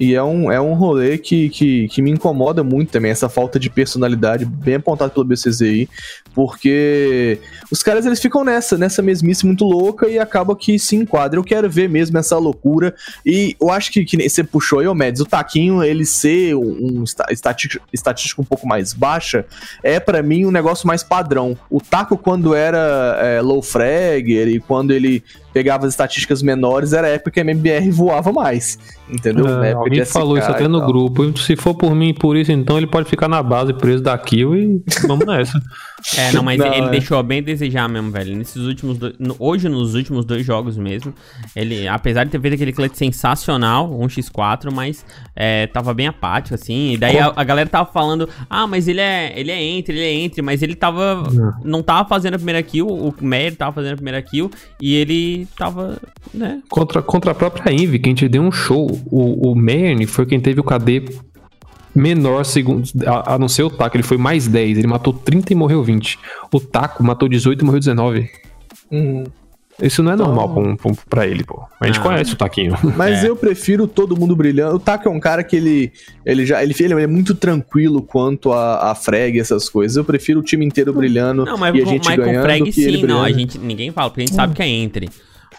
E é um, é um rolê que, que, que me incomoda muito também, essa falta de personalidade, bem apontado pelo BCZI, porque os caras eles ficam nessa, nessa mesmice muito louca e acaba que se enquadra. Eu quero ver mesmo essa loucura. E eu acho que, que você puxou aí, ô o Taquinho, ele ser um, esta- estatística, estatística um pouco mais baixa, é pra mim um negócio mais padrão. O Taco, quando era é, low fragger e quando ele pegava as estatísticas menores, era a época que a MBR voava mais. Entendeu? É, Alguém falou isso até no tal. grupo. Se for por mim e por isso, então ele pode ficar na base preso da kill e vamos nessa. É, não, mas Não, ele é. deixou bem a desejar mesmo, velho. Nesses últimos dois. no- hoje, nos últimos dois jogos mesmo. Ele, apesar de ter feito aquele clutch sensacional, 1x4, mas é, tava bem apático, assim. E daí a, a galera tava falando, ah, mas ele é. Ele é entre, ele é entre, mas ele tava. Não tava fazendo a primeira kill, o Meyer tava fazendo a primeira kill, e ele tava. né? Contra, contra a própria Envy, quem te deu um show. O, o Merne foi quem teve o KD menor segundo, a, a não ser o Taco. Ele foi mais 10. Ele matou 30 e morreu 20. O Taco matou 18 e morreu 19. Uhum. Isso não é normal pra, um- pra um- pra ele, pô. A gente Ah. conhece o Taquinho. Mas É. eu prefiro todo mundo brilhando. O Taco é um cara que ele, ele já ele, ele é muito tranquilo quanto a, a frag e essas coisas. Eu prefiro o time inteiro brilhando Não, mas e a gente mas com ganhando frag do que ele sim, não. A gente, ninguém fala, porque a gente sabe que é entre.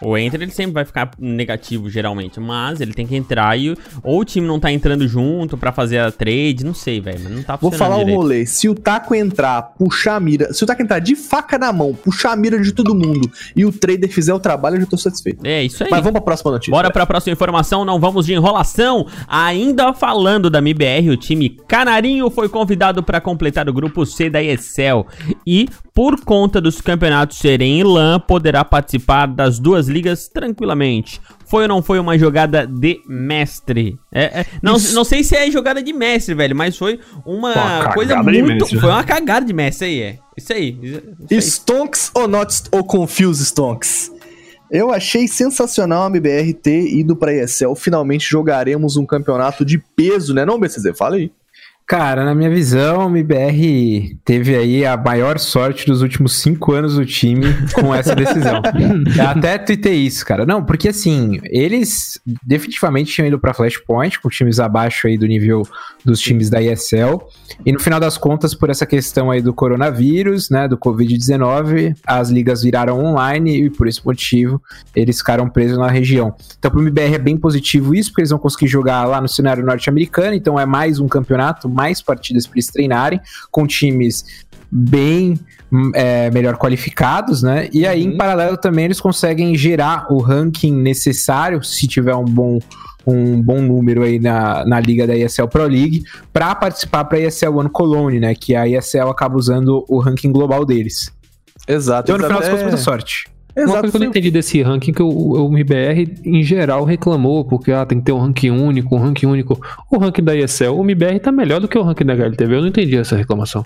O Enter ele sempre vai ficar negativo, geralmente. Mas ele tem que entrar e. Ou o time não tá entrando junto pra fazer a trade, não sei, velho. Mas não tá Vou funcionando falar o direito. rolê. Se o Taco entrar, puxar a mira. Se o Taco entrar de faca na mão, puxar a mira de todo mundo e o trader fizer o trabalho, eu já tô satisfeito. É isso aí. Mas vamos pra próxima notícia. Bora pra próxima informação, não vamos de enrolação. Ainda falando da MBR, o time Canarinho foi convidado para completar o grupo C da ESL e, por conta dos campeonatos serem em LAN, poderá participar das duas ligas tranquilamente. Foi ou não foi uma jogada de mestre? É, é, não, Isso. não sei se é jogada de mestre, velho, mas foi uma, Uma coisa muito. mestre. Foi uma cagada de mestre aí, é. Isso aí. Isso aí. Stonks ou not ou confuse Stonks? Eu achei sensacional a MBR ter ido pra ESL. Finalmente jogaremos um campeonato de peso, né? Não, BCZ? Fala aí. Cara, na minha visão, o MBR teve aí a maior sorte dos últimos cinco anos do time com essa decisão. Até tuitei isso, cara. Não, porque assim, eles definitivamente tinham ido pra Flashpoint, com times abaixo aí do nível dos times da ESL. E no final das contas, por essa questão aí do coronavírus, né, do Covid-19, as ligas viraram online e por esse motivo eles ficaram presos na região. Então, pro MBR é bem positivo isso, porque eles vão conseguir jogar lá no cenário norte-americano, então é mais um campeonato, mais partidas para eles treinarem, com times bem hum, é, melhor qualificados, né? E aí, em paralelo, também eles conseguem gerar o ranking necessário, se tiver um bom um bom número aí na, na liga da ESL Pro League para participar para a ESL One Cologne, né? Que a ESL acaba usando o ranking global deles. Exato. Então, no final das contas, muita é- sorte. Uma Exato. coisa que eu não entendi desse ranking que o, o MBR, em geral, reclamou, porque ah, tem que ter um ranking único, um ranking único. O ranking da ESL, o MBR tá melhor do que o ranking da HLTV. Eu não entendi essa reclamação.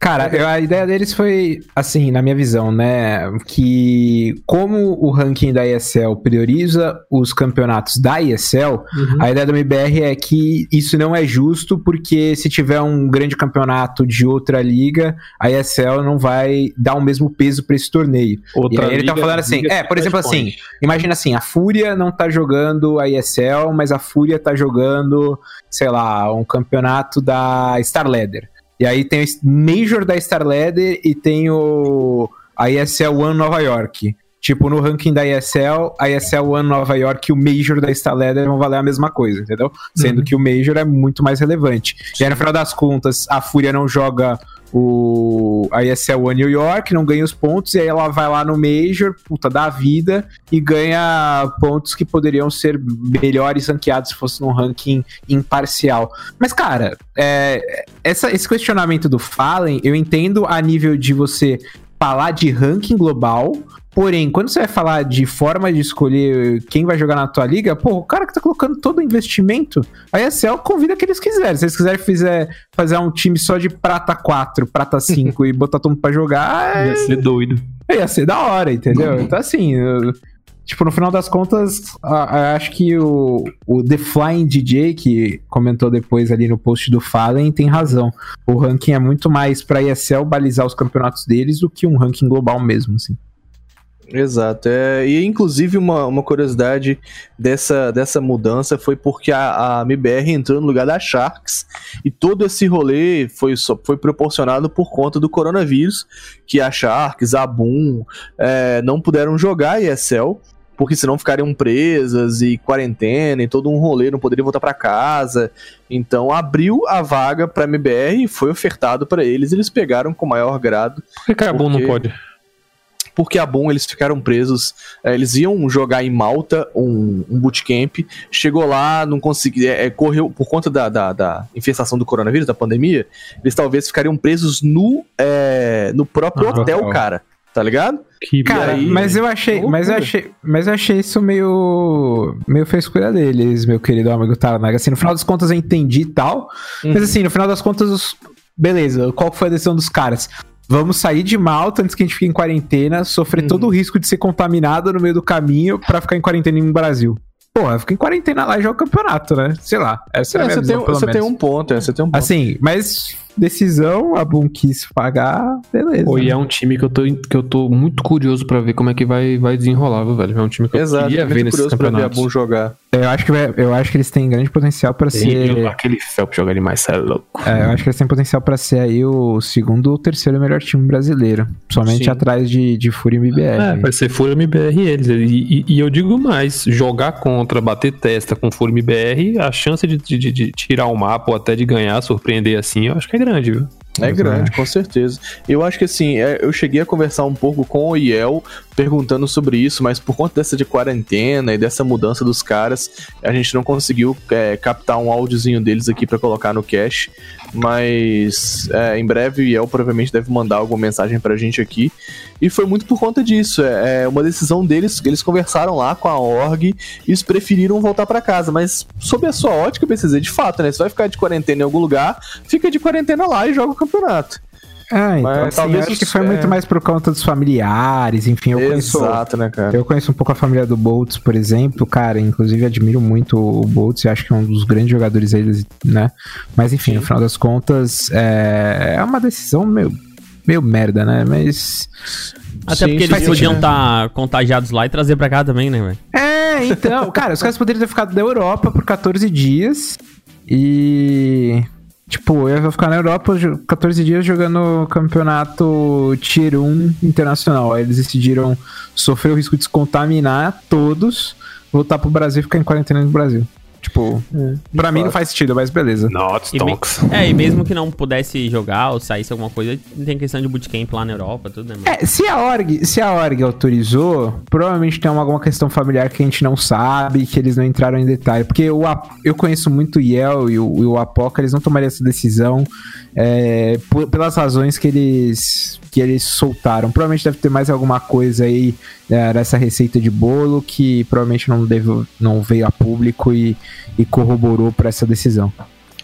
Cara, eu- a ideia deles foi, assim, na minha visão, né? Que como o ranking da ESL prioriza os campeonatos da ESL, a ideia do MBR é que isso não é justo, porque se tiver um grande campeonato de outra liga, a ESL não vai dar o mesmo peso pra esse torneio. Outra e aí ele tá liga- falando assim, é, por exemplo assim, imagina assim, a Fúria não tá jogando a ESL, mas a Fúria tá jogando, sei lá, um campeonato da Star Leather. E aí tem o Major da Star Leather e tem o a ESL One Nova York. Tipo, no ranking da ESL, a ESL One Nova York e o Major da Star Leather vão valer a mesma coisa, entendeu? Sendo que o Major é muito mais relevante. E aí, no final das contas, a Fúria não joga o a ESL One New York, não ganha os pontos, e aí ela vai lá no Major, puta, dá a vida, e ganha pontos que poderiam ser melhores ranqueados se fosse num ranking imparcial. Mas, cara, é, essa- esse questionamento do Fallen, eu entendo a nível de você falar de ranking global, porém, quando você vai falar de forma de escolher quem vai jogar na tua liga, pô, o cara que tá colocando todo o investimento, a ESL convida que eles quiserem. Se eles quiserem fizer, fazer um time só de prata 4, prata 5 e botar todo mundo pra jogar, Ia ser doido. ia ser da hora, entendeu? Então, assim, eu- tipo, no final das contas, a- a- acho que o, o The Flying DJ, que comentou depois ali no post do Fallen, tem razão. O ranking é muito mais pra ESL balizar os campeonatos deles do que um ranking global mesmo, assim. Exato. É, e inclusive uma, uma curiosidade dessa, dessa mudança foi porque a, a MBR entrou no lugar da Sharks e todo esse rolê foi, só, foi proporcionado por conta do coronavírus, que a Sharks, a Boom é, não puderam jogar ESL. Porque senão ficariam presas e quarentena e todo um rolê, não poderiam voltar pra casa. Então abriu a vaga pra MBR e foi ofertado pra eles. Eles pegaram com maior grado Por que não Porque- pode? Porque a Boom eles ficaram presos. é, eles iam jogar em Malta um, um bootcamp, chegou lá, não conseguiu. é, é, correu por conta da, da, da infestação do coronavírus, da pandemia. Eles talvez ficariam presos no, é, no próprio Ah, hotel, cara. Tá ligado? Que Cara, aí- mas eu achei, mas eu Loucura. achei, mas eu achei isso meio, meio frescura deles, meu querido amigo Taranaga. Assim, no final das contas eu entendi e tal, Uhum. mas assim, no final das contas, os- beleza, qual foi a decisão dos caras? Vamos sair de Malta antes que a gente fique em quarentena, sofrer Uhum. todo o risco de ser contaminado no meio do caminho pra ficar em quarentena no Brasil. Porra, fica em quarentena lá e joga campeonato, né? Sei lá, essa a É, minha você visão, tem, pelo você tem menos. um ponto, é, você tem um ponto. Assim, mas decisão, a Boom quis pagar, beleza. Pô, e é um time que eu tô, que eu tô muito curioso pra ver como é que vai, vai desenrolar, velho. É um time que eu Exato, queria tô ver muito nesses curioso pra ver a. Boom jogar. Eu acho que, vai- eu acho que eles têm grande potencial pra ser. Aquele Felps joga demais, é louco. É, eu acho que eles têm potencial pra ser aí o segundo ou terceiro melhor time brasileiro. Somente Sim. atrás de, de Fúria e MBR. É, vai ser Fúria MBR eles. E, e- e eu digo mais, jogar contra, bater testa com Fúria MBR, a chance de, de- de- de tirar o mapa ou até de ganhar, surpreender assim, eu acho que é grande, viu? É Eu grande, com certeza. Eu acho que assim, é, eu cheguei a conversar um pouco com o Iel, perguntando sobre isso, mas por conta dessa de quarentena e dessa mudança dos caras, a gente não conseguiu é, captar um áudiozinho deles aqui pra colocar no cache. Mas é, em breve o Iel provavelmente deve mandar alguma mensagem pra gente aqui. E foi muito por conta disso. É, é uma decisão deles, que eles conversaram lá com a org e eles preferiram voltar pra casa. Mas sob a sua ótica, pensei, de fato, né? Você vai ficar de quarentena em algum lugar, fica de quarentena lá e joga o campeonato. Ah, então Mas assim, talvez acho os- que foi é. muito mais por conta dos familiares, enfim, eu conheço. Exato, né, cara? Eu conheço um pouco a família do Boltz, por exemplo, cara, inclusive admiro muito o Boltz, acho que é um dos grandes jogadores deles, né? Mas enfim, no final das contas, é, é uma decisão meio, meio merda, né? Mas. Até Sim, porque eles podiam estar contagiados lá e trazer pra cá também, né, velho? É, então, cara, os caras poderiam ter ficado na Europa por 14 dias e. Tipo, eu vou ficar na Europa jo- 14 dias jogando campeonato Tier 1 internacional. Aí eles decidiram sofrer o risco de se contaminar todos, voltar pro Brasil e ficar em quarentena no Brasil. Tipo, pra mim não faz sentido, mas beleza. Not E me- É, e mesmo que não pudesse jogar ou saísse alguma coisa, tem questão de bootcamp lá na Europa, tudo, né, mano? É, se a org, se a org autorizou, provavelmente tem uma- alguma questão familiar que a gente não sabe, que eles não entraram em detalhe. Porque o, Ap- eu conheço muito o Yel e o, e o Apoca, eles não tomariam essa decisão é, pelas razões que eles, que eles soltaram. Provavelmente deve ter mais alguma coisa aí é, nessa receita de bolo que provavelmente não, deve, não veio a público e, e corroborou para essa decisão.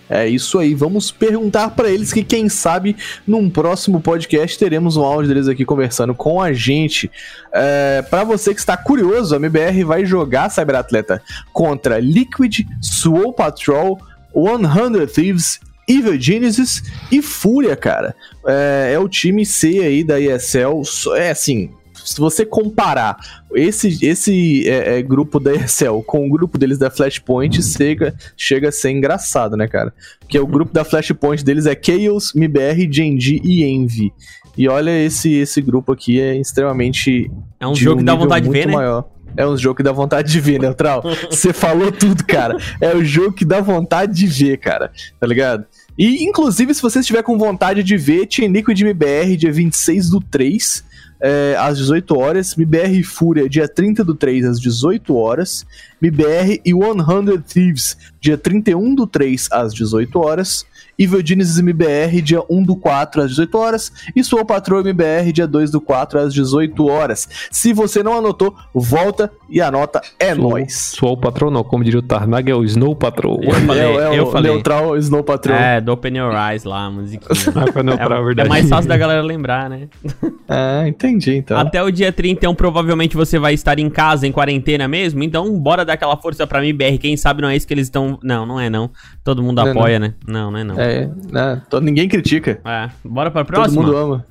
É isso aí. Vamos perguntar pra eles que, quem sabe, num próximo podcast teremos um áudio deles aqui conversando com a gente. É, para você que está curioso, a MBR vai jogar Cyberatleta contra Liquid, Swole Patrol, 100 Thieves. Evil Genesis e Fúria, cara. É, é o time C aí da ESL. É assim, se você comparar esse, esse é, é, grupo da ESL com o grupo deles da Flashpoint, chega, chega a ser engraçado, né, cara? Porque o grupo da Flashpoint deles é Chaos, MBR, Genji e Envy. E olha, esse, esse grupo aqui é extremamente. É um jogo que dá vontade de ver, né? maior. É um jogo que dá vontade de ver, Neutral. Você falou tudo, cara. É o jogo que dá vontade de ver, cara. Tá ligado? E, inclusive, se você estiver com vontade de ver, Team Liquid MBR, dia 26 do 3, é, às 18 horas. MBR e Fúria, dia 30 do 3, às 18 horas. MBR e 100 Thieves, dia 31 do 3, às 18 horas. Evil Genesis MBR, dia 1 do 4 às 18 horas, e Soul Patrol MBR, dia 2 do 4 às 18 horas. Se você não anotou, volta e anota, é Sou- nóis. Sou o patrão, não. Como diria o Tarnag, é o Snow Patrol. Eu falei, é, é eu o falei. Neutral Snow Patrol. É, do Open Your Eyes lá, a musiquinha. Ah, foi neutral, é É, verdade. é mais fácil da galera lembrar, né? É, entendi então. Até o dia 30, então provavelmente você vai estar em casa, em quarentena mesmo. Então, bora dar aquela força pra MBR. Quem sabe não é isso que eles estão. Não, não é não. Todo mundo Não é apoia, né? Não, não é não. É, né? Todo, ninguém critica. É, bora pra Todo próxima? mundo ama.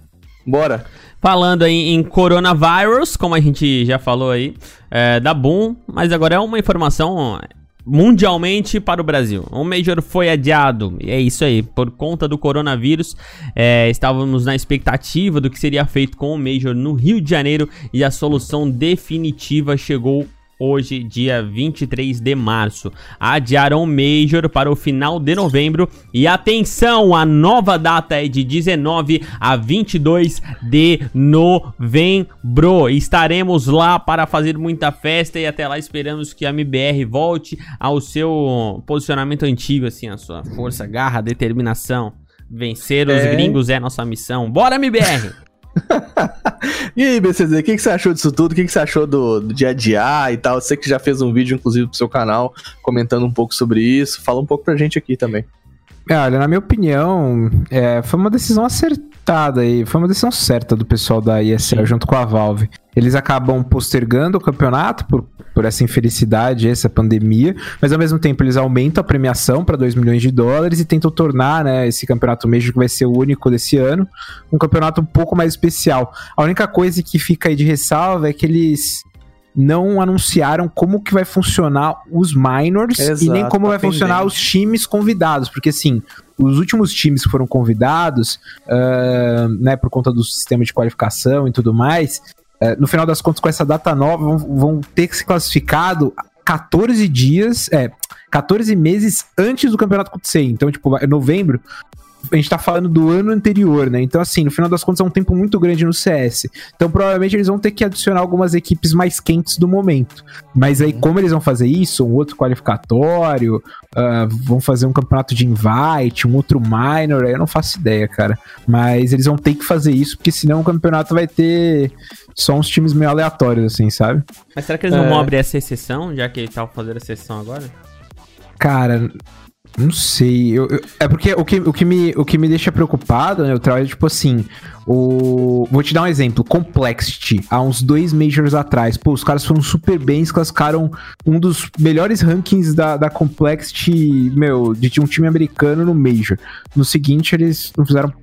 Bora. Falando aí em coronavírus, como a gente já falou aí, é, da Boom, mas agora é uma informação mundialmente para o Brasil. O Major foi adiado, e é isso aí, por conta do coronavírus. é, estávamos na expectativa do que seria feito com o Major no Rio de Janeiro e a solução definitiva chegou hoje, dia 23 de março. Adiaram o Major para o final de novembro e atenção, a nova data é de 19 a 22 de novembro. Estaremos lá para fazer muita festa e até lá esperamos que a MBR volte ao seu posicionamento antigo, assim, a sua força, garra, determinação. Vencer os É. gringos é nossa missão. Bora, MBR! E aí, BCZ, o que, que você achou disso tudo? O que, que você achou do, do de adiar e tal? Você que já fez um vídeo, inclusive, pro seu canal, comentando um pouco sobre isso. Fala um pouco pra gente aqui também. É, olha, na minha opinião, é, foi uma decisão acertada aí, foi uma decisão certa do pessoal da ESL junto com a Valve. Eles acabam postergando o campeonato por, por essa infelicidade, essa pandemia, mas ao mesmo tempo eles aumentam a premiação para 2 milhões de dólares e tentam tornar né, esse campeonato Major, que vai ser o único desse ano, um campeonato um pouco mais especial. A única coisa que fica aí de ressalva é que eles não anunciaram como que vai funcionar os minors e nem Exato, como tá vai funcionar os times convidados, porque assim, os últimos times que foram convidados, ah, né, por conta do sistema de qualificação e tudo mais, no final das contas, com essa data nova, vão, vão ter que se classificado 14 dias, é, 14 meses antes do campeonato acontecer. Então, tipo, vai- novembro, a gente tá falando do ano anterior, né? Então, assim, no final das contas, é um tempo muito grande no CS. Então, provavelmente, eles vão ter que adicionar algumas equipes mais quentes do momento. Mas aí, como eles vão fazer isso? Um outro qualificatório, ah, vão fazer um campeonato de invite, um outro minor, eu não faço ideia, cara. Mas eles vão ter que fazer isso, porque senão o campeonato vai ter só uns times meio aleatórios, assim, sabe? Mas será que eles não É. vão abrir essa exceção, já que ele tá fazendo a exceção agora? Cara, não sei. Eu, eu- é porque o que, o, que me, o que me deixa preocupado, né, o trabalho, tipo assim, o. Vou te dar um exemplo. Complexity, há uns dois Majors atrás. Pô, os caras foram super bem, se classificaram um dos melhores rankings da, da Complexity, meu, de um time americano no Major. No seguinte, eles não fizeram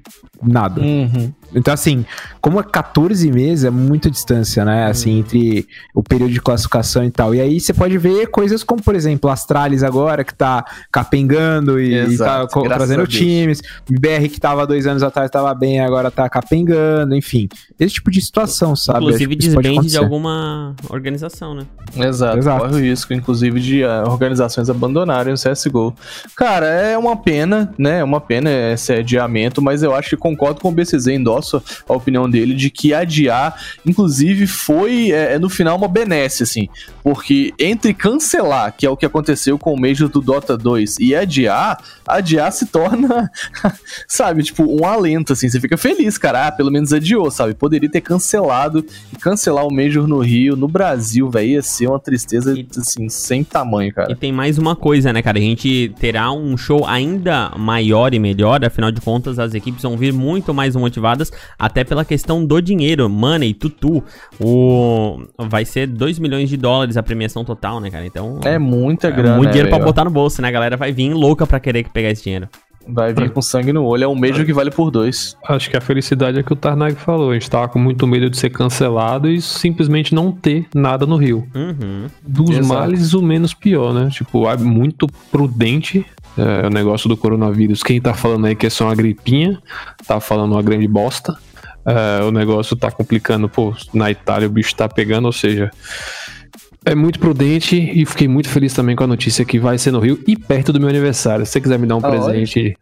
nada. Uhum. Então, assim, como é 14 meses, é muita distância, né? Assim, entre o período de classificação e tal. E aí você pode ver coisas como, por exemplo, Astralis agora, que tá capengando e, e tá Exato, co- graças trazendo times. BR que tava dois anos atrás tava bem, agora tá capengando, enfim. Esse tipo de situação, sabe? Inclusive desbende de alguma organização, né? Exato, Exato. corre o risco, inclusive, de ah, organizações abandonarem o CSGO. Cara, é uma pena, né? É uma pena esse adiamento, mas eu acho que concordo com o BCZ, endosso a opinião dele de que adiar, inclusive, foi é, é, no final uma benesse, assim. Porque entre cancelar, que é o que aconteceu com o Major do Dota 2, e adiar, adiar se torna, sabe, tipo, um alento, assim. Você fica feliz, cara. Ah, pelo menos adiou, sabe? Poderia ter cancelado e cancelar o Major no Rio, no Brasil, velho, ia ser uma tristeza, E- assim, sem tamanho, cara. E tem mais uma coisa, né, cara? A gente terá um show ainda maior e melhor, afinal de contas, as equipes vão vir muito mais motivadas, até pela questão do dinheiro, money, tutu. O... Vai ser 2 milhões de dólares a premiação total, né, cara? Então. É muita é grana. muito dinheiro né, pra velho? botar no bolso, né? A galera vai vir louca pra querer pegar esse dinheiro. Vai vir com sangue no olho. É um Major que vale por dois. Acho que a felicidade é que o Tarnag falou. A gente tava com muito medo de ser cancelado e simplesmente não ter nada no Rio. Uhum. Dos Exato. males, o menos pior, né? Tipo, é muito prudente é, o negócio do coronavírus. Quem tá falando aí que é só uma gripinha, tá falando uma grande bosta. É, o negócio tá complicando, pô, na Itália o bicho tá pegando, ou seja. É muito prudente e fiquei muito feliz também com a notícia que vai ser no Rio e perto do meu aniversário. Se você quiser me dar um Ah, presente,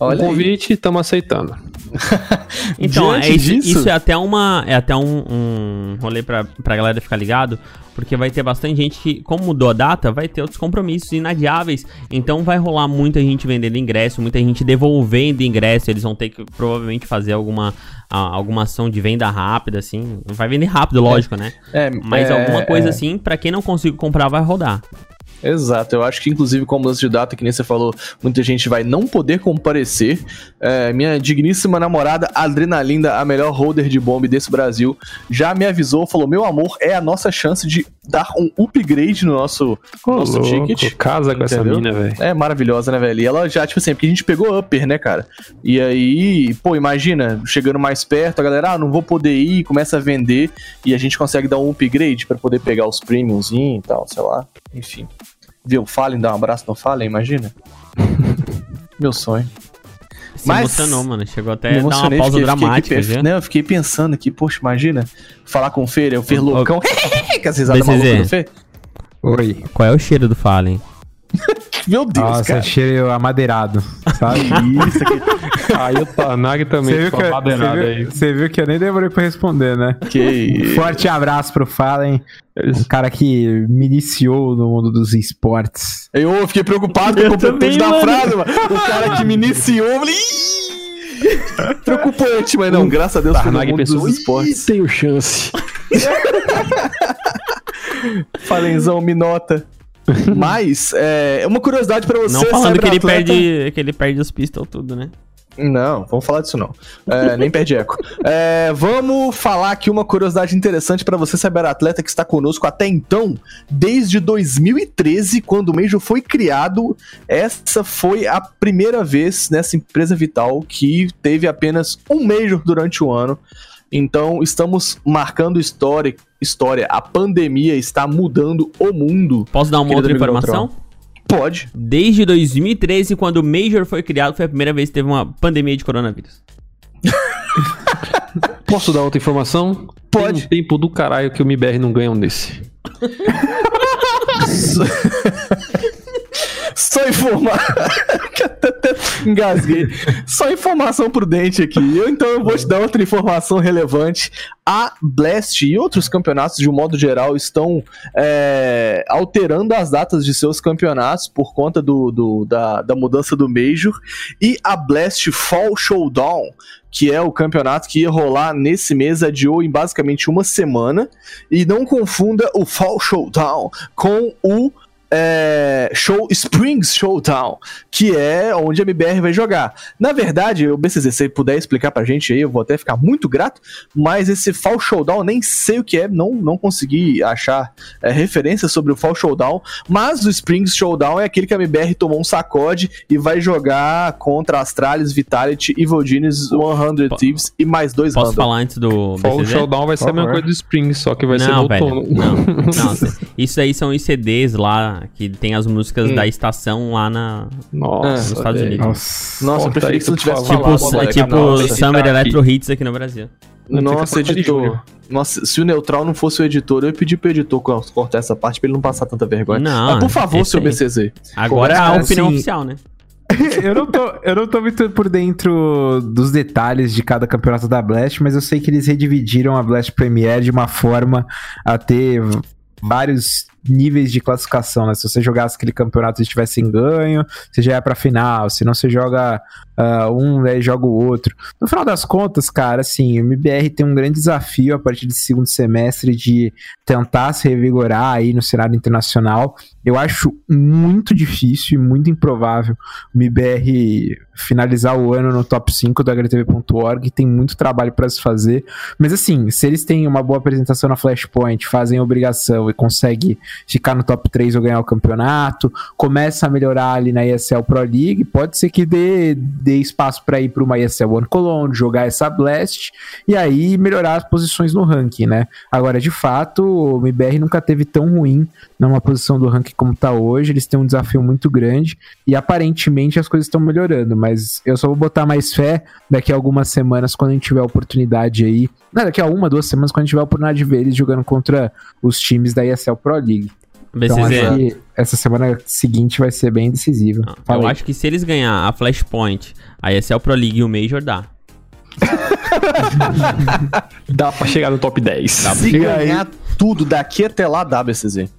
Olha aí. convite, estamos aceitando. Então, é isso, disso- isso é até uma é até um, um rolê pra, pra galera ficar ligado, porque vai ter bastante gente que, como mudou a data, vai ter outros compromissos inadiáveis, então vai rolar muita gente vendendo ingresso, muita gente devolvendo ingresso, eles vão ter que provavelmente fazer alguma, a- alguma ação de venda rápida, assim, vai vender rápido, lógico, né? É, Mas é, alguma coisa é. assim, pra quem não conseguir comprar, vai rodar. Exato, eu acho que inclusive com a mudança de data, que nem você falou, muita gente vai não poder comparecer. É, minha digníssima namorada Adrenalinda, a melhor holder de bomba desse Brasil, já me avisou, falou: meu amor, é a nossa chance de dar um upgrade no nosso, Ô, nosso louco, ticket. Casa com essa Entendeu? mina, velho. É maravilhosa, né, velho? E ela já, tipo assim, porque a gente pegou upper, né, cara? E aí, pô, imagina, chegando mais perto, a galera, ah, não vou poder ir, começa a vender, e a gente consegue dar um upgrade pra poder pegar os premiums e tal, sei lá. Enfim. Viu? Fallen, dá um abraço no Fallen, imagina. Meu sonho. Se Mas- emocionou, mano. Chegou até a dar uma pausa fiquei- fiquei dramática, aqui, viu? Né, eu fiquei pensando aqui, poxa, imagina, falar com o Fer, eu Fer loucão, que as risadas malucas do Fer. Oi. Qual é o cheiro do Fallen? Meu Deus, Nossa, cara. cheiro amadeirado, sabe? Isso aqui. Aí o Tanag também Você viu, ficou que, amadeirado você, aí. viu, você viu que eu nem demorei pra responder, né? Que... Forte abraço pro Fallen, um cara que me iniciou no mundo dos esportes. Eu fiquei preocupado com completitude também, da frase, mano. O cara que me iniciou, eu falei... Preocupante, mas não, graças a Deus foi no Tarnag mundo pensou, dos "Ih, esportes. tenho chance. Falenzão, me nota. Mas, é uma curiosidade pra você, Não falando que ele, perde, que ele perde os pistols tudo, né? Não, vamos falar disso não. É, nem perde eco. É, vamos falar aqui uma curiosidade interessante pra você, cyberatleta, que está conosco até então. Desde 2013, quando o Major foi criado, essa foi a primeira vez nessa empresa vital que teve apenas um Major durante o ano. Então, estamos marcando história. História. A pandemia está mudando o mundo. Posso dar uma outra informação? Pode. Desde 2013, quando o Major foi criado, foi a primeira vez que teve uma pandemia de coronavírus. Posso dar outra informação? Pode. Tem um tempo do caralho que o MBR não ganha um desse. Só até Engasguei. Só informação prudente aqui. Eu, então eu vou te dar outra informação relevante. A Blast e outros campeonatos, de um modo geral, estão é, alterando as datas de seus campeonatos por conta do, do- da, da mudança do Major. E a Blast Fall Showdown, que é o campeonato que ia rolar nesse mês, adiou em basicamente uma semana. E não confunda o Fall Showdown com o é, show Springs Showdown, que é onde a MBR vai jogar. Na verdade, o BCZ, se você puder explicar pra gente aí, eu vou até ficar muito grato, mas esse Fall Showdown, eu nem sei o que é, não, não consegui achar é, referência sobre o Fall Showdown, mas o Springs Showdown é aquele que a MBR tomou um sacode e vai jogar contra Astralis, Vitality, Evil Genius, 100 Thieves e mais dois Posso random. falar antes do Fall BCZ? Showdown vai ser a mesma coisa do Spring, só que vai ser Não, no velho. outono. Não, não. Isso aí são os CDs que tem as músicas Hum. da estação lá na, Nossa, nos Estados. Unidos. Nossa. Nossa, eu preferi que você não por tivesse falado. Tipo, agora, é tipo esse Summer tá aqui. Electro Hits aqui no Brasil. Nossa, editor. Nossa, se o neutral não fosse o editor, eu ia pedir pro editor co- cortar essa parte pra ele não passar tanta vergonha. Não, Mas por favor, seu. BCZ. Agora é a Começa opinião assim- oficial, né? eu, não tô, eu não tô muito por dentro dos detalhes de cada campeonato da Blast, mas eu sei que eles redividiram a Blast Premier de uma forma a ter vários níveis de classificação, né? Se você jogasse aquele campeonato e estivesse em ganho, você já ia pra final. Se não, você joga ah, um, aí joga o outro. No final das contas, cara, assim, o MBR tem um grande desafio a partir desse segundo semestre de tentar se revigorar aí no cenário internacional. Eu acho muito difícil e muito improvável o MBR finalizar o ano no top 5 do HTV.org. Tem muito trabalho para se fazer. Mas assim, se eles têm uma boa apresentação na Flashpoint, fazem obrigação e conseguem ficar no top 3 ou ganhar o campeonato, começa a melhorar ali na ESL Pro League, pode ser que dê, dê espaço para ir para uma ESL One Cologne, jogar essa Blast e aí melhorar as posições no ranking, né? Agora, de fato, o MBR nunca teve tão ruim numa posição do ranking como tá hoje. Eles têm um desafio muito grande e aparentemente as coisas estão melhorando, mas eu só vou botar mais fé daqui a algumas semanas quando a gente tiver a oportunidade aí. Não, daqui a uma, duas semanas quando a gente tiver a oportunidade de ver eles jogando contra os times da ESL Pro League. Então acho que essa semana seguinte vai ser bem decisiva. Ah, Eu aí. acho que se eles ganhar a Flashpoint, a ESL Pro League e o Major, dá. Dá pra chegar no top 10. Se ganhar tudo daqui até lá, dá BCZ.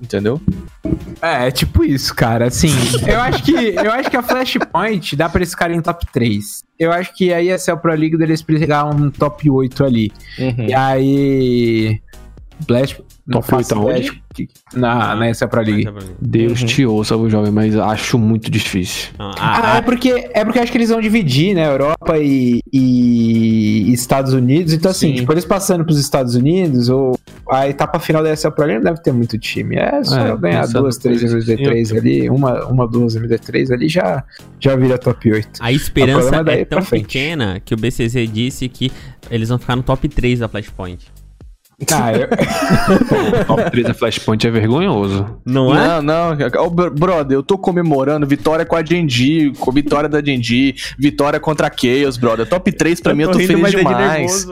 Entendeu? É, é tipo isso, cara. Assim, eu acho que eu acho que a Flashpoint dá pra eles ficarem em top 3. Eu acho que a ESL Pro League deles pegar um top 8 ali. E aí. Blast. não Top faço 8 ideia de- Na, na ESL Pro League. Deus te ouça, o jovem, mas acho muito difícil. Ah, Ah, ah, é porque, é porque eu acho que eles vão dividir, né? Europa e, e Estados Unidos. Então, assim, Sim. tipo, eles passando pros Estados Unidos, ou a etapa final da ESL Pro League não deve ter muito time. É só É, ganhar duas, três MD3 ali, uma, uma, duas MD3 ali, já, já vira top 8. a esperança daí é tão pequena que o BCZ disse que eles vão ficar no top 3 da Flashpoint. Ah, eu... Top 3 da Flashpoint é vergonhoso. Não é? Não, não. Br- brother, eu tô comemorando vitória com a Genji, com vitória da Genji, vitória contra a Chaos, brother. Top 3 pra mim, eu tô rindo, feliz mas é de demais.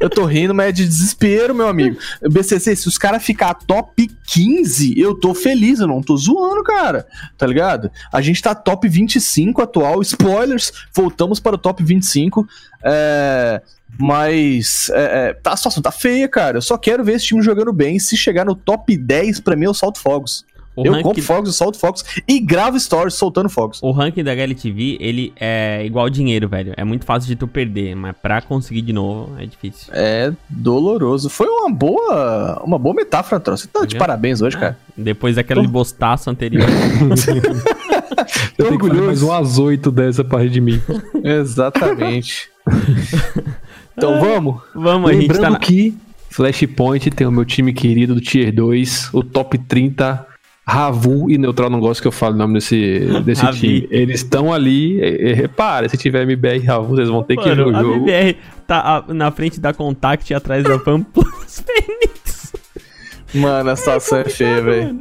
eu tô rindo, mas é de desespero, meu amigo. BCC, se os caras ficar top 15, eu tô feliz, eu não tô zoando, cara. Tá ligado? A gente tá top 25 atual. Spoilers, voltamos para o top 25. É. Mas é, é, tá, a situação tá feia, cara. Eu só quero ver esse time jogando bem. Se chegar no top 10, pra mim eu solto fogos. O eu ranking- compro fogos, eu solto fogos e gravo stories soltando fogos. O ranking da HLTV, ele é igual dinheiro, velho. É muito fácil de tu perder, mas pra conseguir de novo é difícil. É doloroso. Foi uma boa, uma boa metáfora, Troço. Você tá de parabéns hoje, cara. Depois daquele bostaço anterior. Eu tenho que fazer mais umas 8 dessa parte de mim. Exatamente. então vamos? Vamos, a gente Lembrando tá na... que Flashpoint tem o meu time querido do Tier 2, o top 30. Ravu e Neutral não gosto que eu fale o nome desse, desse Ravi. time. Eles estão ali. E, e, repara, se tiver MBR e Ravu, vocês vão ter que ir Mano, no a jogo. BBR tá a- na frente da Contact e atrás da Fan Plus Fênix. Mano, a situação é feia, velho.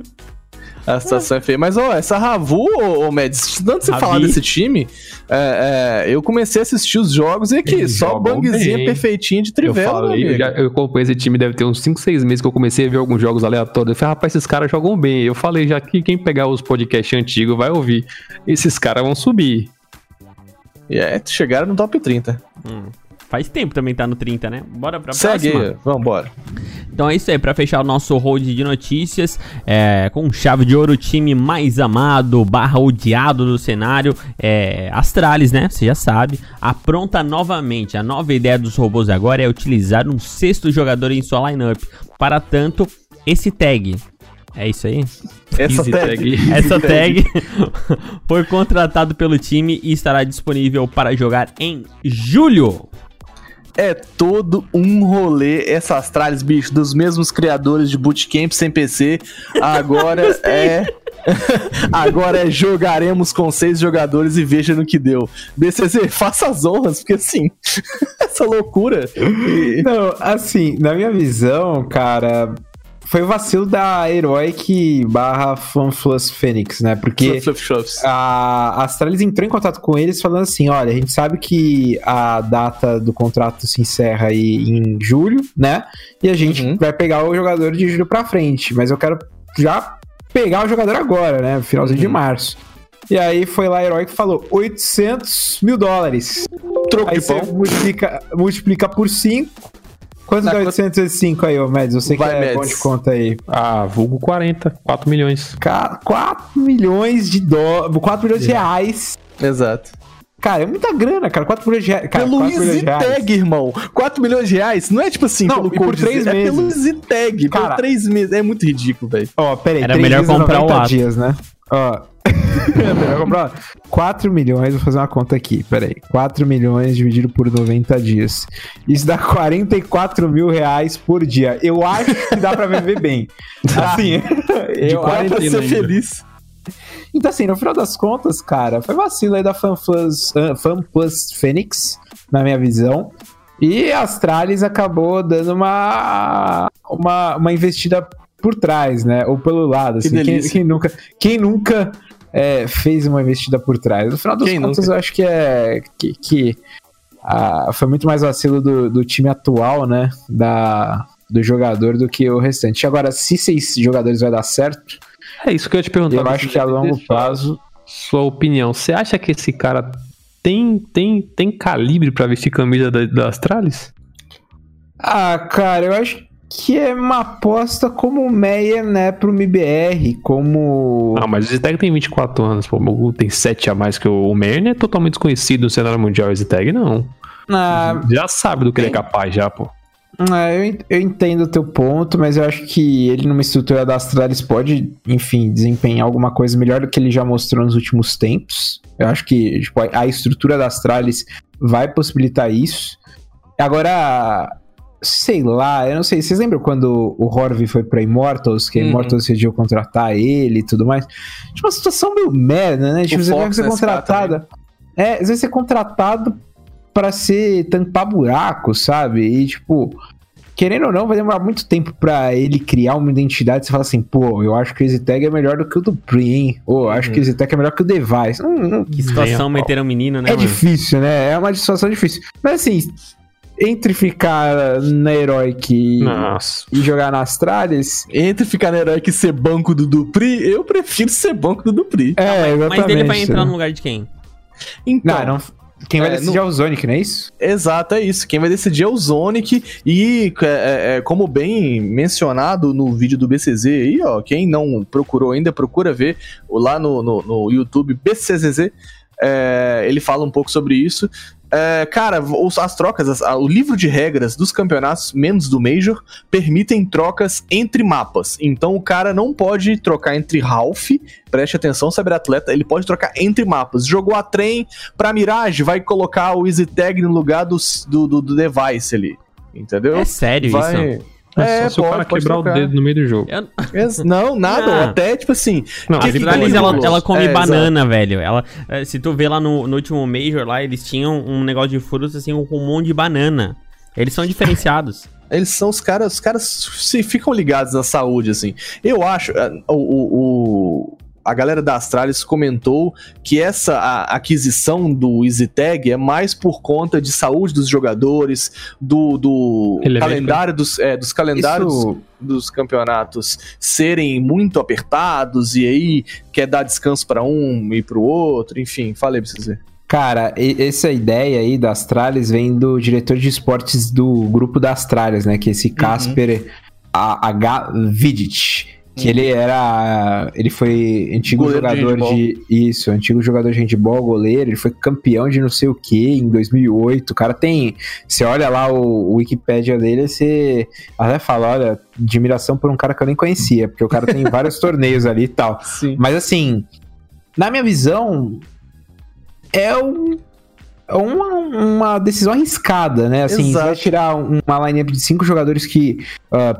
A situação é feia. Mas, ó, essa Ravu, ô, ô Mads, antes de você Ravi. falar desse time, é, é, eu comecei a assistir os jogos e aqui, Eles só bangzinha bem. perfeitinha de Eu trivela, meu falei, eu, já, eu acompanhei esse time, deve ter uns 5, 6 meses que eu comecei a ver alguns jogos aleatórios. Eu falei, rapaz, esses caras jogam bem. Eu falei já que quem pegar os podcasts antigos vai ouvir. Esses caras vão subir. E é, chegaram no top 30. Hum, faz tempo também tá no 30, né? Bora pra Segue próxima. aí, vambora. Então é isso aí, pra fechar o nosso hold de notícias, é, com chave de ouro, o time mais amado, barra odiado do cenário, é, Astralis, né? Você já sabe, apronta novamente. A nova ideia dos robôs agora é utilizar um sexto jogador em sua lineup. Para tanto, esse tag. É isso aí? Essa Easy tag. tag. Essa tag foi contratado pelo time e estará disponível para jogar em julho. É todo um rolê essa Astralis, bicho, dos mesmos criadores de Bootcamp sem PC. Agora é. Agora é jogaremos com seis jogadores e veja no que deu. BCZ, faça as honras, porque assim, essa loucura. Não, assim, na minha visão, cara, foi o vacilo da Heroic barra FanFlus Phoenix, né? Porque a Astralis entrou em contato com eles falando assim, olha, a gente sabe que a data do contrato se encerra aí em julho, né? E a gente Uhum. vai pegar o jogador de julho pra frente, mas eu quero já pegar o jogador agora, né? Finalzinho de Uhum. março. E aí foi lá a Heroic falou 800 mil dólares. Troco Aí de pão. multiplica, multiplica por 5. Quanto quanto? 805 aí, ô Mads? Você que Vai, é bom Mads. de conta aí. Ah, vulgo 40, 4 milhões. 4 milhões de dólares. 4 milhões de reais. Exato. Cara, é muita grana, cara. 4 milhões de reais. Cara, pelo 4 milhões de reais. EasyTag, irmão. 4 milhões de reais não é tipo assim, Não, pelo e por code, três é pelo meses. EasyTag, por Cara. 3 meses. É muito ridículo, velho. Ó, peraí. Era três melhor comprar o 90 ato. dias, né? Ó. comprar. 4 milhões, vou fazer uma conta aqui, peraí. 4 milhões dividido por 90 dias. Isso dá 44 mil reais por dia. Eu acho que dá pra viver bem. Assim, eu Dá acho pra ser ainda. feliz. Então, assim, no final das contas, cara, foi vacilo aí da FanPlus, ah, FanPlus Phoenix, na minha visão. E a Astralis acabou dando uma, uma, uma investida por trás, né? Ou pelo lado. Assim, quem, delícia. quem nunca, quem nunca é, fez uma investida por trás? No final das Quem contas, nunca? eu acho que é. Que, que, ah, foi muito mais vacilo do, do time atual, né? Da, do jogador do que o restante. Agora, se seis jogadores vai dar certo, É isso que eu ia te perguntar. eu acho que a longo prazo. Sua opinião, você acha que esse cara tem, tem, tem calibre pra vestir camisa da, da Astralis? Ah, cara, eu acho que é uma aposta como o Meyer, né, pro MBR, como... Ah, mas o Zitag tem 24 anos, pô. O Mogu tem 7 a mais que o, o Meyer, não é totalmente desconhecido no cenário mundial, o Zitag, não. Ah, Já sabe do que ele é capaz, já, pô. ah, eu, eu entendo o teu ponto, mas eu acho que ele numa estrutura da Astralis pode, enfim, desempenhar alguma coisa melhor do que ele já mostrou nos últimos tempos. Eu acho que tipo, a a estrutura da Astralis vai possibilitar isso. Agora, sei lá, eu não sei. Vocês lembram quando o Horvey foi pra Immortals, que a Uhum. Immortals decidiu contratar ele e tudo mais? Tipo, uma situação meio merda, né? Tipo, O você vai Fox ser nesse contratado. É, você vai ser contratado pra ser tampar buraco, sabe? E tipo. querendo ou não, vai demorar muito tempo pra ele criar uma identidade. Você fala assim, pô, eu acho que o Easy Tag é melhor do que o do hein? Ou eu acho que o Easy Tag é melhor que o Device. Não, não, Que situação meteram o menino, né, é mano? difícil, né? É uma situação difícil. Mas assim, entre ficar na Heroic e, e jogar na Astralis. Entre ficar na Heroic e ser banco do Dupri, eu prefiro ser banco do Dupri. É, Mas ele vai entrar no lugar de quem? Então, Não, não. Quem vai É, decidir é o Zonic, não é isso? Exato, é isso. Quem vai decidir é o Zonic. E, é, é, é, como bem mencionado no vídeo do BCZ aí, ó, quem não procurou ainda, procura ver lá no, no, no YouTube BCZZ. é, ele fala um pouco sobre isso. É, cara, os- as trocas, as- o livro de regras dos campeonatos, menos do Major, permitem trocas entre mapas. Então o cara não pode trocar entre Ralph, preste atenção, saber atleta, ele pode trocar entre mapas. Jogou a trem pra Mirage, vai colocar o Easy Tag no lugar do, do, do- do device ali. Entendeu? É sério isso? É, É, só se o cara quebrar trocar. o dedo no meio do jogo. Eu, Não, nada. Ah. Até, tipo assim. Não, que a pode ela, ela come É, banana, velho. Ela, eh, se tu vê lá no, no último Major lá, eles tinham um negócio de frutas assim com um monte de banana. Eles são diferenciados. Eles são os caras, os caras se ficam ligados na saúde, assim. Eu acho, o, o- o- a galera da Astralis comentou que essa a- aquisição do EasyTag é mais por conta de saúde dos jogadores, do, do é calendário dos, é, dos calendários Isso- dos campeonatos serem muito apertados e aí quer dar descanso pra um e pro outro, enfim, falei pra vocês. Cara, essa ideia aí da Astralis vem do diretor de esportes do grupo da Astralis, né? Que é esse Casper A- H. Vidic. Que ele era. Ele foi antigo Goleiro de jogador handball. de, Isso, antigo jogador de handball, goleiro. Ele foi campeão de não sei o que em 2008. O cara tem. Você olha lá o, o Wikipedia dele, você até fala: olha, admiração por um cara que eu nem conhecia, porque o cara tem vários torneios ali e tal. Sim. Mas assim, na minha visão, é um- uma, uma decisão arriscada, né? Assim, você Exato. vai tirar um- uma lineup de cinco jogadores que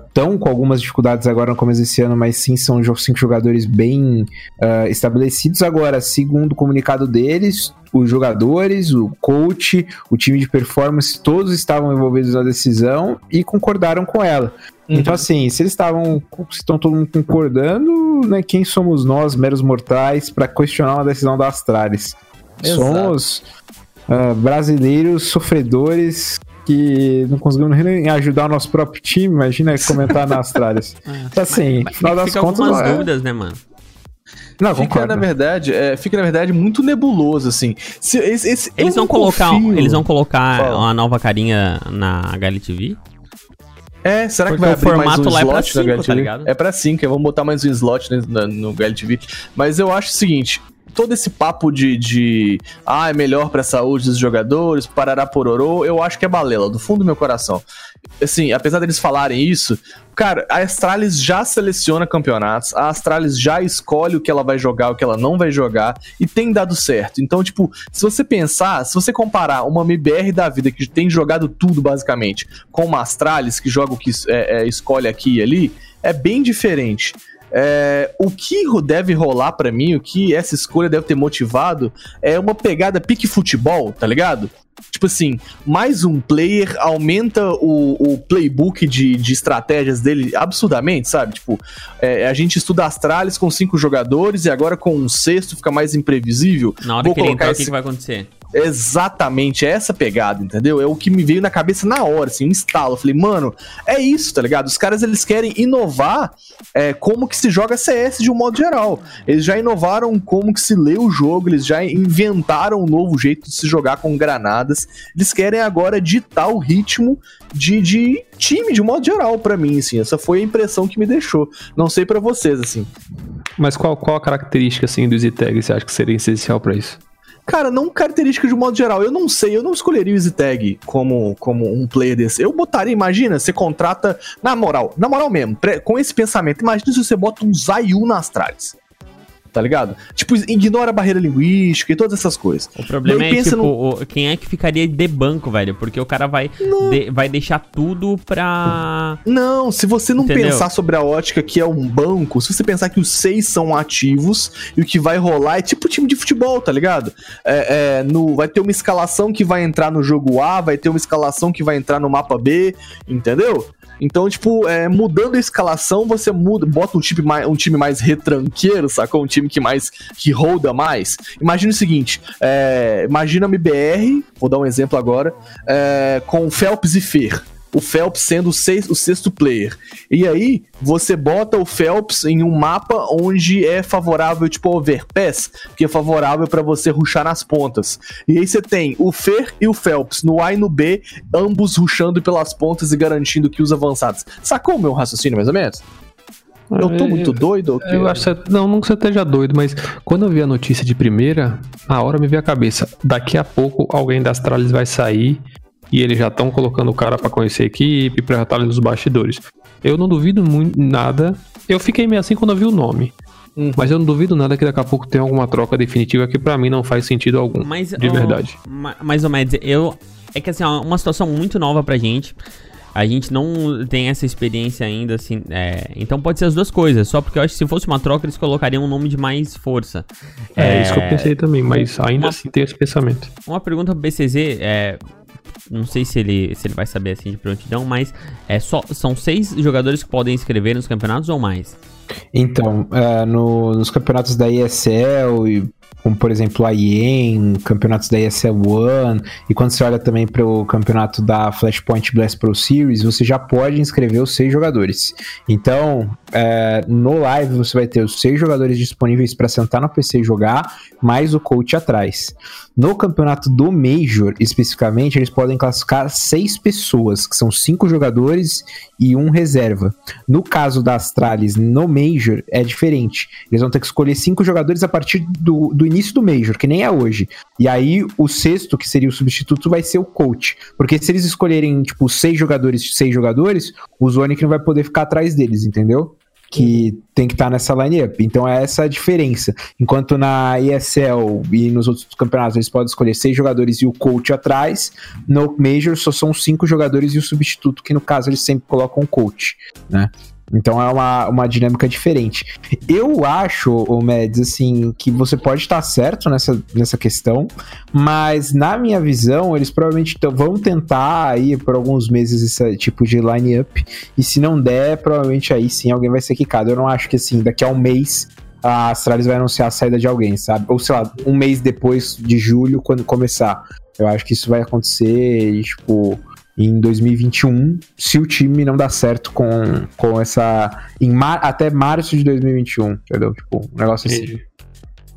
estão com algumas dificuldades agora no começo desse ano, mas sim são cinco jogadores bem ah, estabelecidos. Agora, segundo o comunicado deles, os jogadores, o coach, o time de performance, todos estavam envolvidos na decisão e concordaram com ela. Então, assim, se eles estavam. Se estão todo mundo concordando, né? Quem somos nós, meros mortais, para questionar uma decisão da Astralis? Exato. Somos ah, brasileiros sofredores que não conseguimos nem ajudar o nosso próprio time. Imagina comentar na Astralis. Então, assim, no final das Fica contas. algumas é- dúvidas, né, mano? Não, Fica, concordo. na verdade, é, fica, na verdade, muito nebuloso, assim. Se, esse, esse- Eles vão não colocar, confio. eles vão colocar Fala. uma nova carinha na HLTV? É, será que Porque vai o abrir mais formato um lá é pra slot na cinco, HLTV? tá ligado? É pra 5, vamos botar mais um slot né, na- no HLTV. Mas eu acho o seguinte, todo esse papo de, de ah, é melhor pra saúde dos jogadores, parará pororô, eu acho que é balela, do fundo do meu coração. Assim, apesar deles falarem isso, cara, a Astralis já seleciona campeonatos, a Astralis já escolhe o que ela vai jogar, o que ela não vai jogar, e tem dado certo. Então, tipo, se você pensar, se você comparar uma MBR da vida que tem jogado tudo, basicamente, com uma Astralis que joga o que é, é, escolhe aqui e ali, é bem diferente. É, o que deve rolar pra mim, o que essa escolha deve ter motivado, é uma pegada pique futebol, tá ligado? Tipo assim, mais um player aumenta o, o playbook de, de estratégias dele absurdamente, sabe? Tipo, é, a gente estuda Astralis com cinco jogadores e agora com um sexto fica mais imprevisível. Na hora Vou que ele entrar, o esse- que, que vai acontecer? Exatamente, é essa pegada, entendeu? É o que me veio na cabeça na hora, assim, um estalo. Eu falei, mano, é isso, tá ligado? Os caras, eles querem inovar é, como que se joga CS de um modo geral. Eles já inovaram como que se lê o jogo, eles já inventaram um novo jeito de se jogar com granadas. Eles querem agora ditar o ritmo de, de time, de modo geral, pra mim, assim. Essa foi a impressão que me deixou. Não sei pra vocês, assim. Mas qual, qual a característica assim do Easy Tag você acha que seria essencial pra isso? Cara, não característica de um modo geral. Eu não sei, eu não escolheria o Easy Tag como, como um player desse. Eu botaria, imagina, você contrata. Na moral, na moral mesmo, com esse pensamento, imagina se você bota um Zayu na Astralis. Tá ligado? Tipo, ignora a barreira linguística e todas essas coisas. O problema é, tipo, no- quem é que ficaria de banco, velho? Porque o cara vai, de- vai deixar tudo pra... Não, se você não Entendeu? pensar sobre a ótica que é um banco, se você pensar que os seis são ativos e o que vai rolar é tipo time de futebol, tá ligado? É, é, no, vai ter uma escalação que vai entrar no jogo A, vai ter uma escalação que vai entrar no mapa B, entendeu? Então, tipo, é, mudando a escalação, você muda, bota um time mais, um time mais retranqueiro, sacou? Um time que mais que roda mais. Imagina o seguinte: é, imagina a MBR, vou dar um exemplo agora, é, com Phelps e Fer o Phelps sendo o, seis, o sexto player. E aí, você bota o Phelps em um mapa onde é favorável, tipo, overpass, que é favorável para você ruxar nas pontas. E aí você tem o Fer e o Phelps no A e no B, ambos ruxando pelas pontas e garantindo que os avançados. Sacou o meu raciocínio, mais ou menos? Eu tô muito doido? Eu acho que, não, não que você esteja doido, mas quando eu vi a notícia de primeira, a hora me veio a cabeça. Daqui a pouco alguém das Astralis vai sair e eles já estão colocando o cara pra conhecer a equipe, pra estar ali nos bastidores. Eu não duvido muito nada. Eu fiquei meio assim quando eu vi o nome. Uhum. Mas eu não duvido nada que daqui a pouco tenha alguma troca definitiva que pra mim não faz sentido algum. Mas, de ó, verdade. ma- Mais ou menos, eu. É que assim, é uma situação muito nova pra gente. A gente não tem essa experiência ainda, assim. é, então pode ser as duas coisas. Só porque eu acho que se fosse uma troca, eles colocariam um nome de mais força. É, isso que eu pensei também, mas ainda uma- assim tem esse pensamento. Uma pergunta pro BCZ, é. Não sei se ele, se ele vai saber assim de prontidão, mas é só, são seis jogadores que podem inscrever nos campeonatos ou mais? Então, é, no- nos campeonatos da ESL, e, como por exemplo a IEM, campeonatos da ESL One, e quando você olha também para o campeonato da Flashpoint Blast Pro Series, você já pode inscrever os seis jogadores. Então, é, no live você vai ter os seis jogadores disponíveis para sentar no PC e jogar, mais o coach atrás. No campeonato do Major, especificamente, eles podem classificar seis pessoas, que são cinco jogadores e um reserva. No caso da Astralis, no Major, é diferente. Eles vão ter que escolher cinco jogadores a partir do, do início do Major, que nem é hoje. E aí, o sexto, que seria o substituto, vai ser o coach. Porque se eles escolherem, tipo, seis jogadores, seis jogadores, o Zonic não vai poder ficar atrás deles, entendeu? Que tem que estar nessa line-up. Então é essa a diferença. Enquanto na ESL e nos outros campeonatos eles podem escolher seis jogadores e o coach atrás, no Major só são cinco jogadores e o substituto, que no caso eles sempre colocam o coach, né? Então é uma, uma dinâmica diferente. Eu acho, o Mads, assim, que você pode estar certo nessa, nessa questão, mas na minha visão, eles provavelmente vão tentar aí por alguns meses esse tipo de line-up, e se não der, provavelmente aí sim alguém vai ser quicado. Eu não acho que assim, daqui a um mês a Astralis vai anunciar a saída de alguém, sabe? Ou sei lá, um mês depois de julho, quando começar. Eu acho que isso vai acontecer, tipo, em 2021, se o time não dá certo com, com essa. Em mar, até março de 2021, entendeu? Tipo, um negócio assim.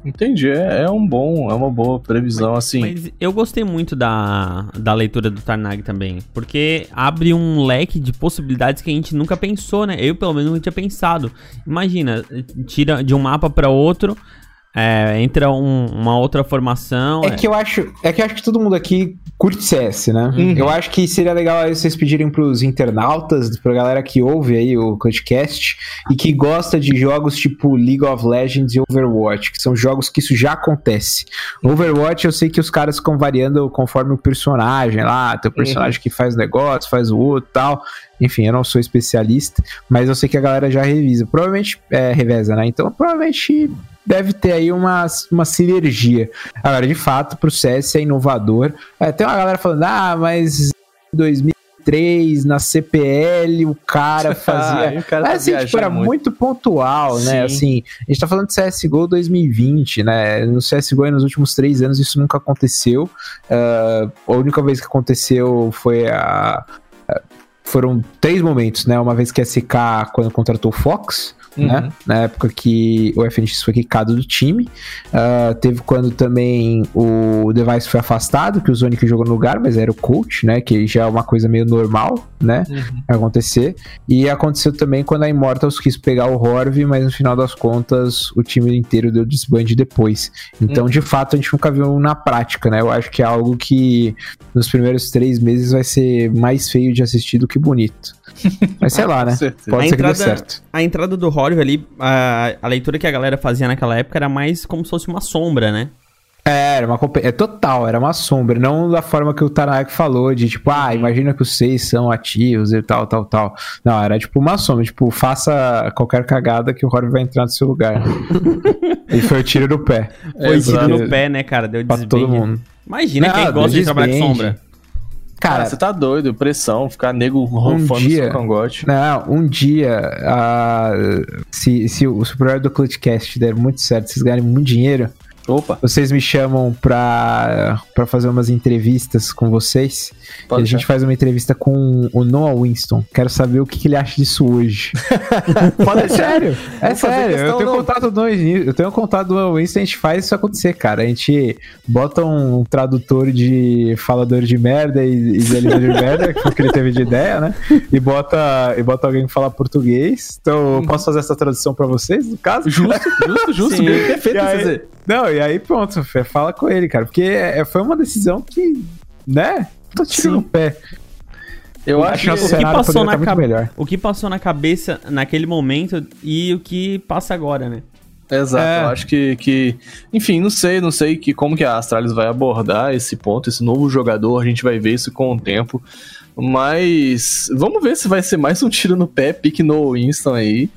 Entendi, é, é um bom, é uma boa previsão, assim. Mas eu gostei muito da, da leitura do Tarnag também, porque abre um leque de possibilidades que a gente nunca pensou, né? Eu, pelo menos, nunca tinha pensado. Imagina, tira de um mapa pra outro, é, entra um- uma outra formação. É que eu acho, é que eu acho que todo mundo aqui curte CS, né? Uhum. Eu acho que seria legal vocês pedirem pros internautas, pra galera que ouve aí o podcast e que gosta de jogos tipo League of Legends e Overwatch, que são jogos que isso já acontece. Overwatch eu sei que os caras ficam variando conforme o personagem lá, tem o personagem que faz negócio, faz o outro e tal. Enfim, eu não sou especialista, mas eu sei que a galera já revisa. Provavelmente é, reveza, né? Então, provavelmente deve ter aí uma, uma sinergia. Agora, de fato, pro CS é inovador. É, tem uma galera falando, ah, mas em 2003, na CPL, o cara fazia... Ah, o cara assim, tipo, era muito. muito, pontual, né? Sim. Assim, a gente tá falando de CSGO 2020, né? No CSGO, nos últimos três anos, isso nunca aconteceu. Ah, a única vez que aconteceu foi a... a- Foram três momentos, né? Uma vez que a SK, quando contratou o Fox, Uhum. né? Na época que o FNX foi quicado do time. Ah, teve quando também o Device foi afastado, que o Zonic jogou no lugar, mas era o coach, né? Que já é uma coisa meio normal, né? Acontecer. E aconteceu também quando a Immortals quis pegar o Horv, mas no final das contas o time inteiro deu desband depois. Então, de fato, a gente nunca viu na prática, né? Eu acho que é algo que nos primeiros três meses vai ser mais feio de assistir do que bonito. Mas sei lá, né? Certeza. Pode A ser que dê entrada- certo. A entrada do Horv ali, a, a leitura que a galera fazia naquela época era mais como se fosse uma sombra, né? É, era uma é total, era uma sombra, não da forma que o Tanak falou, de tipo, ah, imagina que os seis são ativos e tal, tal, tal. Não, era tipo uma sombra, tipo, faça qualquer cagada que o Horv vai entrar no seu lugar. e foi o tiro do pé. Foi tiro exato. no pé, né, cara? Deu Pra todo mundo. Imagina Não, quem gosta de trabalhar com sombra. Cara, Cara, você tá doido, pressão, ficar nego rofando dia- seu cangote. Não, um dia, ah, se, se o Super do Clutchcast der muito certo, vocês ganharem muito dinheiro, Opa, vocês me chamam pra, pra fazer umas entrevistas com vocês. e pode a gente faz uma entrevista com o Noah Winston. Quero saber o que, que ele acha disso hoje. Pode É sério, é sério. Eu tenho não. contato do eu tenho contato do Winston, a gente faz isso acontecer, cara. A gente bota um tradutor de falador de merda e, e delírio de merda, que ele teve de ideia, né? E bota, e bota alguém que fala português. Então eu posso fazer essa tradução pra vocês, no caso? Justo, justo, justo. Sim. bem Perfeito E aí-. Não, e aí pronto, Fê, fala com ele, cara. Porque é, foi uma decisão que, né? Tô tirando o pé. Eu acho que o que. que cenário passou na tá melhor. O que passou na cabeça naquele momento e o que passa agora, né? Exato, É. eu acho que, que. Enfim, não sei, não sei que, como que a Astralis vai abordar esse ponto, esse novo jogador, a gente vai ver isso com o tempo. Mas vamos ver se vai ser mais um tiro no pé, pique no Winston aí.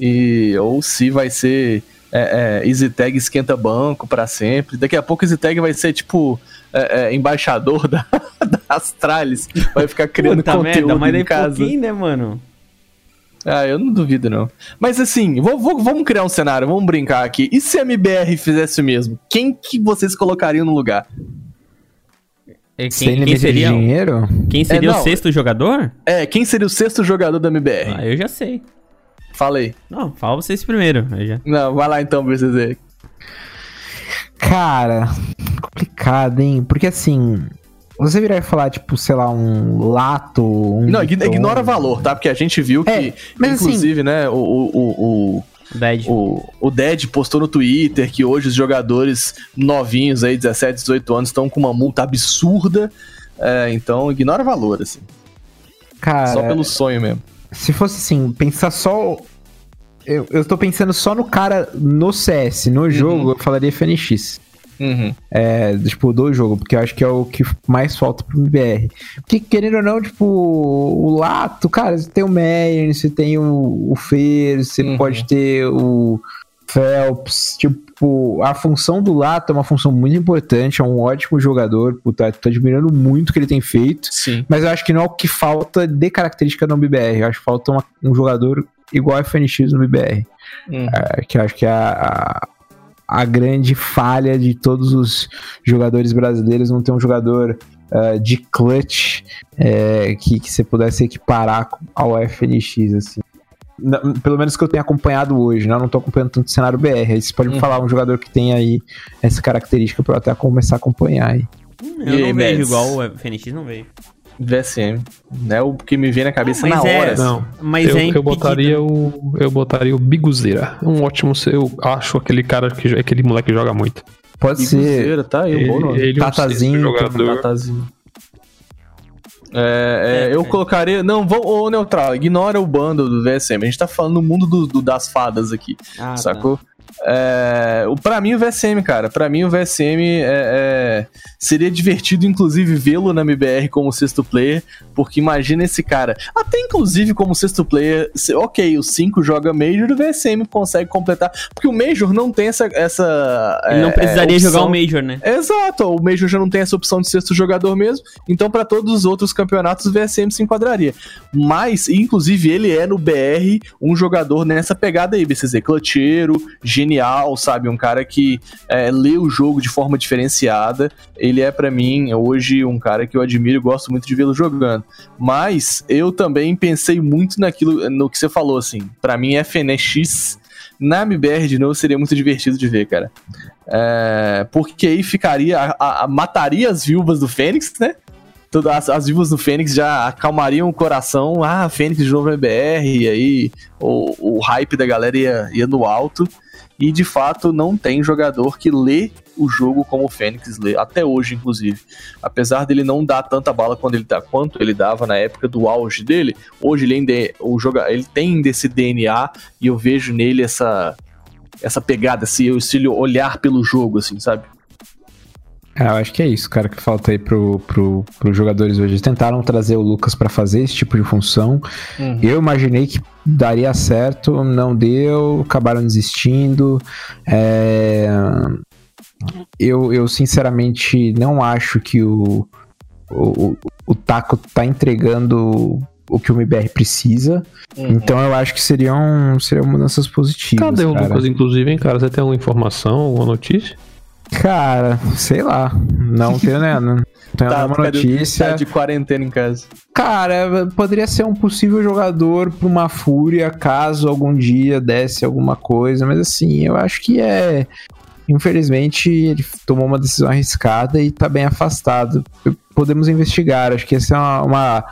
E, ou se vai ser é, é, Easy Tag esquenta banco pra sempre. Daqui a pouco Easy Tag vai ser tipo é, é, embaixador da, da Astralis. Vai ficar criando Puta conteúdo merda, mas em casa. né, mano? Ah, eu não duvido, não. Mas assim, vou- vou- vamos criar um cenário, vamos brincar aqui. E se a MBR fizesse o mesmo? Quem que vocês colocariam no lugar? Sem Quem, quem seria, de dinheiro? quem seria É, o sexto jogador? É, quem seria o sexto jogador da MBR? Ah, eu já sei. Fala aí. Não, fala vocês primeiro. Eu já... Não, vai lá então, BCZ. Cara, complicado, hein? Porque assim, você virar e falar, tipo, sei lá, um lato. Um Não, Viton. ignora valor, tá? Porque a gente viu que, É, assim- inclusive, né, o, o, o, Dead. o, o, o Dead postou no Twitter que hoje os jogadores novinhos aí, 17, 18 anos, estão com uma multa absurda. É, então, ignora valor, assim. Cara, Só pelo sonho mesmo. Se fosse assim, pensar só. Eu, eu tô pensando só no cara no CS, no jogo, eu falaria FNX. Uhum. É, tipo, do jogo, porque eu acho que é o que mais falta pro MBR. Porque, querendo ou não, tipo, o Lato, cara, você tem o Meyer, você tem o, o Fer, você Uhum. pode ter o Phelps, tipo, a função do Lato é uma função muito importante, é um ótimo jogador, puta, tô admirando muito o que ele tem feito, Sim. mas eu acho que não é o que falta de característica no BBR, eu acho que falta uma- um jogador igual a FNX no BBR. Uhum. É, que eu acho que é a, a, a grande falha de todos os jogadores brasileiros não ter um jogador ah, de clutch é, que, que você pudesse equiparar ao FNX, assim. Pelo menos que eu tenha acompanhado hoje, né? Eu não tô acompanhando tanto o cenário BR. Aí você pode me Uhum. falar um jogador que tem aí essa característica pra eu até começar a acompanhar aí. Hum, E eu aí, não vejo Mads? igual o FNX, não vejo. VSM. É o que me vem na cabeça Mas na é- hora. assim. Não, Mas eu, é eu botaria o. Eu botaria o Biguzeira. Um ótimo. Eu acho aquele cara que aquele moleque joga muito. Pode ser Biguzeira, tá aí, um bom nome. ele é um Tatazinho, sexto jogador. Tatazinho. É, é, É, eu é. colocaria. Não, vou, ô Neutral, ignora o bando do VSM. A gente tá falando no mundo do, do- das fadas aqui, Ah, tá. É, o, pra mim, o VSM, cara. Pra mim, o VSM é, é- seria divertido, inclusive, vê-lo na MBR como sexto player. Porque imagina esse cara. Até inclusive como sexto player. ok, o 5 joga Major, o VSM consegue completar. Porque o Major não tem essa. essa Ele não é, precisaria opção- jogar o Major, né? Exato, o Major já não tem essa opção de sexto jogador mesmo, então para todos os outros campeonatos o VSM se enquadraria. Mas, inclusive, ele é no BR um jogador nessa pegada aí, BCZ, clutcheiro, genial, sabe? Um cara que é, lê o jogo de forma diferenciada. Ele é, para mim, hoje um cara que eu admiro e gosto muito de vê-lo jogando. Mas eu também pensei muito naquilo, no que você falou, assim. Para mim, FNX na MBR de novo seria muito divertido de ver, cara. É, porque aí ficaria. A, a- a- mataria as viúvas do Fênix, né? As, as do Fênix já acalmariam o coração. Ah, Fênix de novo na MBR, e aí o, o hype da galera ia, ia no alto. E de fato não tem jogador que lê o jogo como o Fênix lê, até hoje, inclusive. Apesar dele não dar tanta bala quando ele dá, quanto ele dava na época do auge dele, hoje ele ainda é, o joga, ele tem ainda esse DNA e eu vejo nele essa essa pegada, esse estilo olhar pelo jogo, assim, sabe? É, eu acho que é isso, cara, que falta aí pro, pro, pros jogadores hoje. Eles tentaram trazer o Lucas pra fazer esse tipo de função. Eu imaginei que daria certo, não deu, acabaram desistindo. É, Eu, eu sinceramente não acho que o, o, o, Taco tá entregando o que o MBR precisa. Uhum. Então eu acho que seriam, seriam mudanças positivas. Cadê o cara. Lucas, inclusive, hein, cara? Você tem alguma informação, alguma notícia? Cara, sei lá. Não tenho, né? Nenhuma tá de- notícia. tá de quarentena em casa. Cara, poderia ser um possível jogador pra uma fúria, caso algum dia desse alguma coisa, mas assim, eu acho que é. Infelizmente, ele tomou uma decisão arriscada e tá bem afastado. Podemos investigar, acho que esse é uma, uma,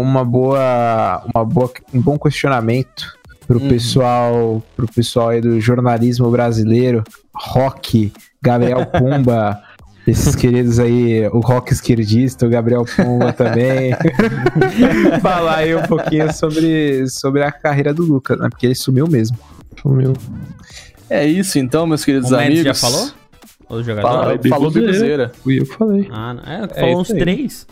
uma boa. Uma boa um bom questionamento pro Uhum. pessoal. Pro pessoal aí do jornalismo brasileiro. Rock, Gabriel Pumba. Esses queridos aí, o rock esquerdista, o Gabriel Pumba também. Falar aí um pouquinho sobre, sobre a carreira do Lucas, né? Porque ele sumiu mesmo. Sumiu. É isso então, meus queridos O amigos. já falou? O jogador? Fala, falou Bibuzeira. Fui eu que falei. Ah, não. É, É falou isso uns aí. três.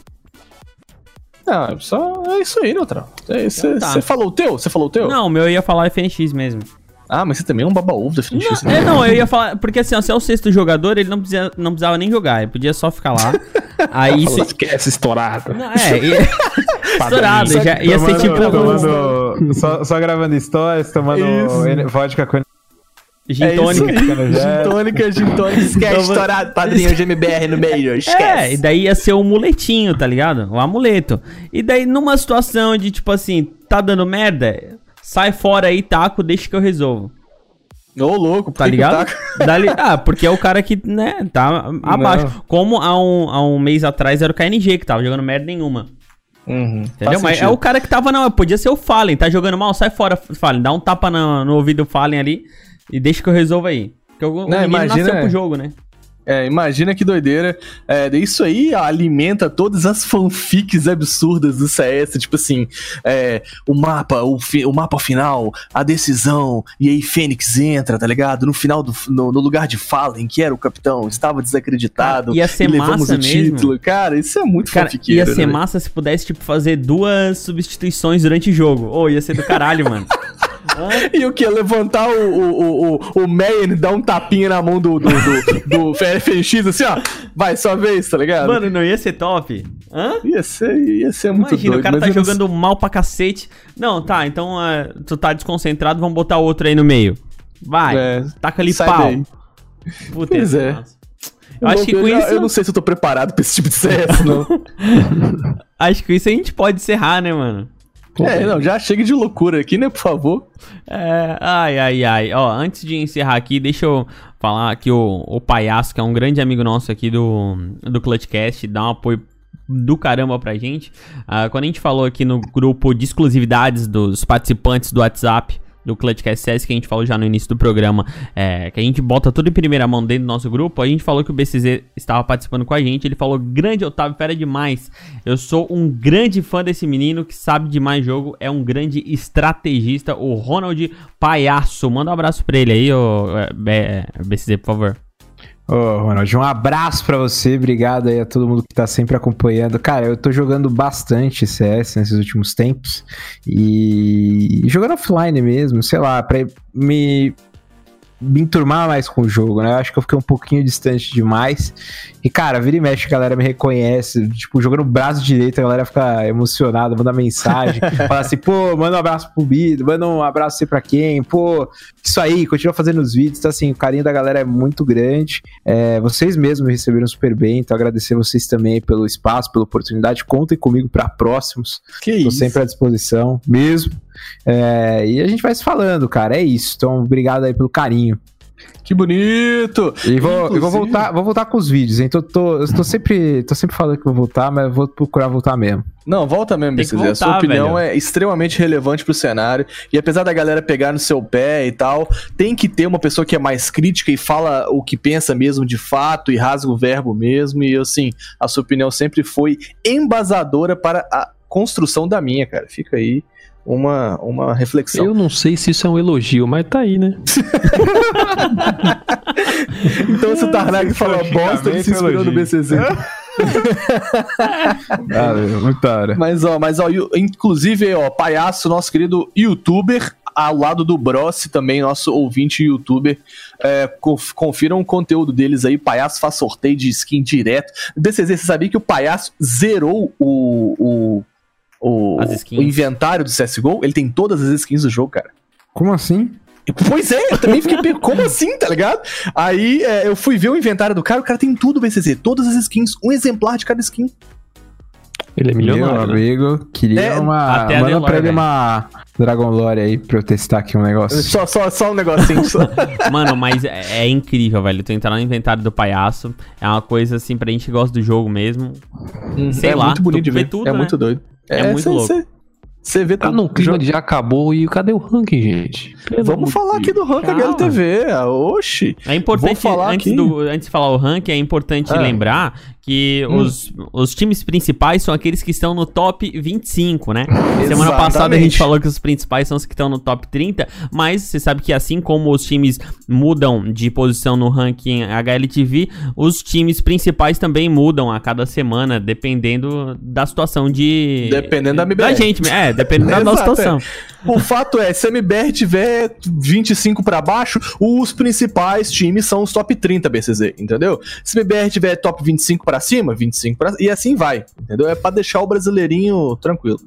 Não, é só é isso aí, Neutral. Você Então tá. falou o teu? Você falou o teu? Não, o meu eu ia falar FNX mesmo. Ah, mas você também é um baba-ovo da FNX. É, não, eu ia falar. Porque assim, ó, se é o sexto jogador, ele não, precisa, não precisava nem jogar, ele podia só ficar lá. Aí se. Esquece estourado. Não, é, ia, estourado, já, ia ser tipo. só, só gravando stories, tomando Isso. vodka com Gin É isso tônica. aí. Gin tônica, gin tônica. Esquece estourado, padrinho de MBR no meio. É, e Esquece. daí ia ser o muletinho, tá ligado? O amuleto. E daí, numa situação de, tipo assim, tá dando merda, sai fora aí, taco, deixa que eu resolvo. Ô, louco, Tá ligado? Dali- ah, porque é o cara que, né, tá abaixo. Como há um, há um mês atrás era o KNG, que tava jogando merda nenhuma. Uhum, Entendeu? Mas é o cara que tava, não, podia ser o Fallen, tá jogando mal, sai fora, Fallen, dá um tapa no, no ouvido do Fallen ali e deixa que eu resolva aí. Porque o, o Não, menino imagina- nasceu pro jogo, né? É, imagina que doideira. É, isso aí alimenta todas as fanfics absurdas do CS. Tipo assim, é, o mapa, o, fi- o mapa final, a decisão, e aí Fênix entra, tá ligado? No final, do, no, no lugar de Fallen, que era o capitão, estava desacreditado. Cara, ia ser e levamos massa o título. Cara, isso é muito Cara, ia ser né? massa se pudesse, tipo, fazer duas substituições durante o jogo. Ô, ia ser do caralho, mano. E o que? Levantar o, o, o, o, Mayan e dar um tapinha na mão do, do, do, do FNX, assim, ó. Vai, sua vez, tá ligado? Mano, não ia ser top? Hã? Ia ser, ia ser muito Imagina, doido. o cara tá eu não jogando mal pra cacete. Não, tá, então ah, tu tá desconcentrado, vamos botar outro aí no meio. Vai, É, taca ali pau. daí. Puta, Pois é. Eu acho que com isso. eu não sei se eu tô preparado pra esse tipo de CS, não. Acho que com isso a gente pode encerrar, né, mano? É, não, já chega de loucura aqui, né, por favor. É, ai, ai, ai. Ó, antes de encerrar aqui, deixa eu falar que o, o Palhaço, que é um grande amigo nosso aqui do, do Clutchcast, dá um apoio do caramba pra gente. Ah, quando a gente falou aqui no grupo de exclusividades dos participantes do WhatsApp do Clutchcast CS, que a gente falou já no início do programa, é, que a gente bota tudo em primeira mão dentro do nosso grupo, a gente falou que o BCZ estava participando com a gente, ele falou, grande Otávio, fera demais, eu sou um grande fã desse menino que sabe demais jogo, é um grande estrategista, o Ronald Palhaço, manda um abraço pra ele aí, ô, é, BCZ, por favor. Ô, Ronald, um abraço pra você, obrigado aí a todo mundo que tá sempre acompanhando. Cara, eu tô jogando bastante CS nesses últimos tempos e jogando offline mesmo, sei lá, pra me me enturmar mais com o jogo, né? Eu acho que eu fiquei um pouquinho distante demais. E, cara, vira e mexe, a galera me reconhece. Tipo, jogando o braço direito, a galera fica emocionada, manda mensagem. fala assim, pô, manda um abraço pro Bido, manda um abraço sei pra quem. Pô, isso aí, continua fazendo os vídeos. Então, assim, o carinho da galera é muito grande. É, vocês mesmos me receberam super bem, então agradecer vocês também pelo espaço, pela oportunidade. Contem comigo pra próximos. Que Tô sempre à disposição, mesmo. É, e a gente vai se falando, cara. É isso. Então, obrigado aí pelo carinho. Que bonito! E vou, eu vou voltar, vou voltar com os vídeos, hein? Tô, tô, eu tô sempre, tô sempre falando que vou voltar, mas vou procurar voltar mesmo. Não, volta mesmo, Tem que BCZ. A sua voltar, opinião velho. é extremamente relevante pro cenário. E apesar da galera pegar no seu pé e tal, tem que ter uma pessoa que é mais crítica e fala o que pensa mesmo de fato e rasga o verbo mesmo. E assim, a sua opinião sempre foi embasadora para a construção da minha, cara. Fica aí uma, uma reflexão. Eu não sei se isso é um elogio, mas tá aí, né? Então, se o Tarnag fala bosta, ele se inspirou no BCZ. Ah, muito hora. Mas, ó, mas, ó, inclusive, ó, Palhaço, nosso querido youtuber, ao lado do Brossi também, nosso ouvinte youtuber. É, conf- confiram o conteúdo deles aí. Palhaço faz sorteio de skin direto. BCZ, você sabia que o Palhaço zerou o, o, o, o inventário do CSGO? Ele tem todas as skins do jogo, cara. Como assim? Pois é, eu também fiquei pensando, como assim, tá ligado? Aí é, eu fui ver o inventário do cara, o cara tem tudo, BCZ, todas as skins, um exemplar de cada skin. Ele é Meu milionário. né? amigo, queria É, uma. Manda Delore, pra ele velho. uma Dragon Lore aí pra eu testar aqui um negócio. Só, só, só um negocinho. só. Mano, mas é, é incrível, velho. Tu entrar no inventário do palhaço é uma coisa assim pra gente que gosta do jogo mesmo. Sei é lá, muito bonito de ver. tudo, é né? muito doido. É muito cê- louco. cê- Você vê Tá tudo. num clima de já acabou e cadê o ranking, gente? Pelo Vamos falar aqui do ranking Calma. HLTV. ah, Oxi. É importante, falar antes, do, antes de falar o ranking, é importante Ah. lembrar que Hum. os, os times principais são aqueles que estão no top 25, né? Semana passada a gente falou que os principais são os que estão no top 30, mas você sabe que assim como os times mudam de posição no ranking HLTV, os times principais também mudam a cada semana, dependendo da situação de... Dependendo da Da MBR. gente, é, dependendo da nossa Exato, situação. O fato é, se a MBR tiver 25 pra baixo, os principais times são os top 30 BCZ, entendeu? Se a MBR tiver top 25 pra cima, 25 pra e assim vai, entendeu? É pra deixar o brasileirinho tranquilo.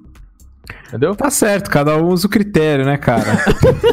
Entendeu? Tá certo, cada um usa o critério, né, cara?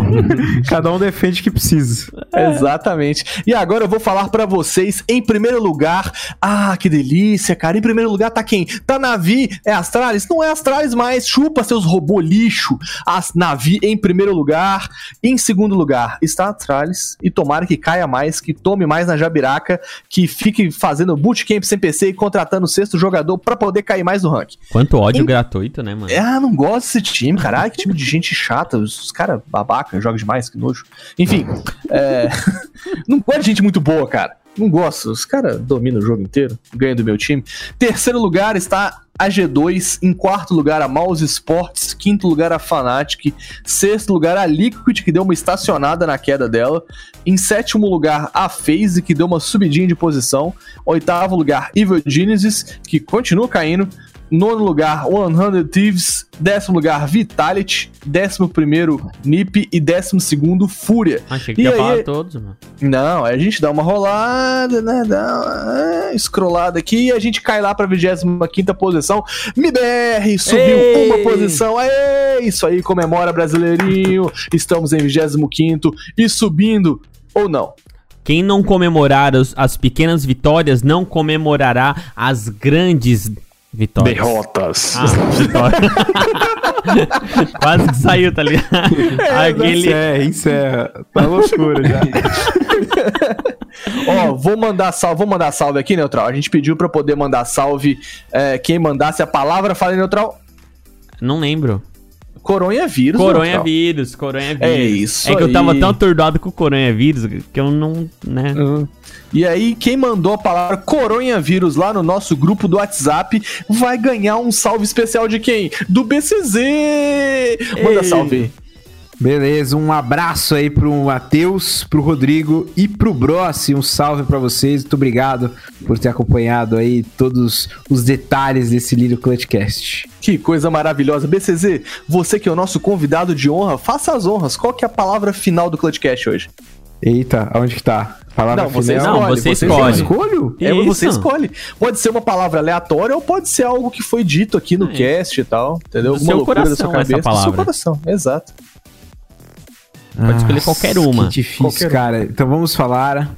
cada um defende o que precisa. Exatamente. E agora eu vou falar pra vocês, em primeiro lugar, ah, que delícia, cara. Em primeiro lugar tá quem? Tá Navi, é Astralis? Não é Astralis mais, chupa seus robô lixo. As Navi em primeiro lugar. Em segundo lugar está Astralis. E tomara que caia mais, que tome mais na Jabiraca, que fique fazendo bootcamp sem PC e contratando o sexto jogador pra poder cair mais no ranking. Quanto ódio Em- gratuito, né, mano? Ah, não gosto desse time, caralho. Que time de gente chata. Os, caras babaca, jogam demais, que nojo. Enfim, é, não gosto de gente muito boa, cara. Não gosto. Os caras dominam o jogo inteiro, ganham do meu time. Terceiro lugar está a G2. Em quarto lugar, a Mouse Sports. Quinto lugar, a Fnatic. Sexto lugar, a Liquid, que deu uma estacionada na queda dela. Em sétimo lugar, a FaZe, que deu uma subidinha de posição. Oitavo lugar, Evil Genesis, que continua caindo. Nono lugar, 100 Thieves. Décimo lugar, Vitality. Décimo primeiro, NiP. E décimo segundo, Fúria. Achei que E ia aí- falar todos, mano. Não, a gente dá uma rolada, né? Dá uma é, scrollada aqui e a gente cai lá pra 25 posição. MBR subiu Ei! uma posição. É isso aí, comemora brasileirinho. Estamos em 25 e subindo ou não. Quem não comemorar os- as pequenas vitórias não comemorará as grandes vitórias. Derrotas. Ah, vitória. Quase que saiu, tá ligado? Aquele. Encerra, encerra. Tá loucura já. Ó, vou mandar salve, vou mandar salve aqui, Neutral. A gente pediu pra poder mandar salve. é, quem mandasse a palavra, fala Neutral. Não lembro. Coronavírus. Coronavírus, coronavírus. É isso É que eu tava tão atordoado com o coronavírus que eu não, né? E aí, quem mandou a palavra coronavírus lá no nosso grupo do WhatsApp vai ganhar um salve especial de quem? Do BCZ! Manda Ei. salve. Beleza, um abraço aí pro Matheus, pro Rodrigo e pro Brossi. Um salve pra vocês. Muito obrigado por ter acompanhado aí todos os detalhes desse lindo Clutchcast. Que coisa maravilhosa. BCZ, você que é o nosso convidado de honra, faça as honras. Qual que é a palavra final do Clutchcast hoje? Eita, aonde que tá? Palavra Não, você final? Não, você escolhe. escolho? É, você escolhe. Pode ser uma palavra aleatória ou pode ser algo que foi dito aqui no É. cast e tal. Entendeu? Do seu coração essa Do seu palavra. coração, exato. Pode escolher qualquer uma. Que difícil, Qualquer uma. cara. Então vamos falar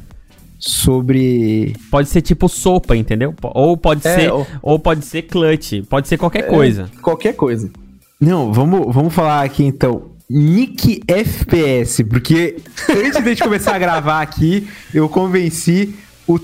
sobre. Pode ser tipo sopa, entendeu? Ou pode É, ser, ou- ou... pode ser clutch, pode ser qualquer coisa. Qualquer coisa. Não, vamos, vamos falar aqui então. Nick FPS, porque antes de a gente começar a gravar aqui, eu convenci o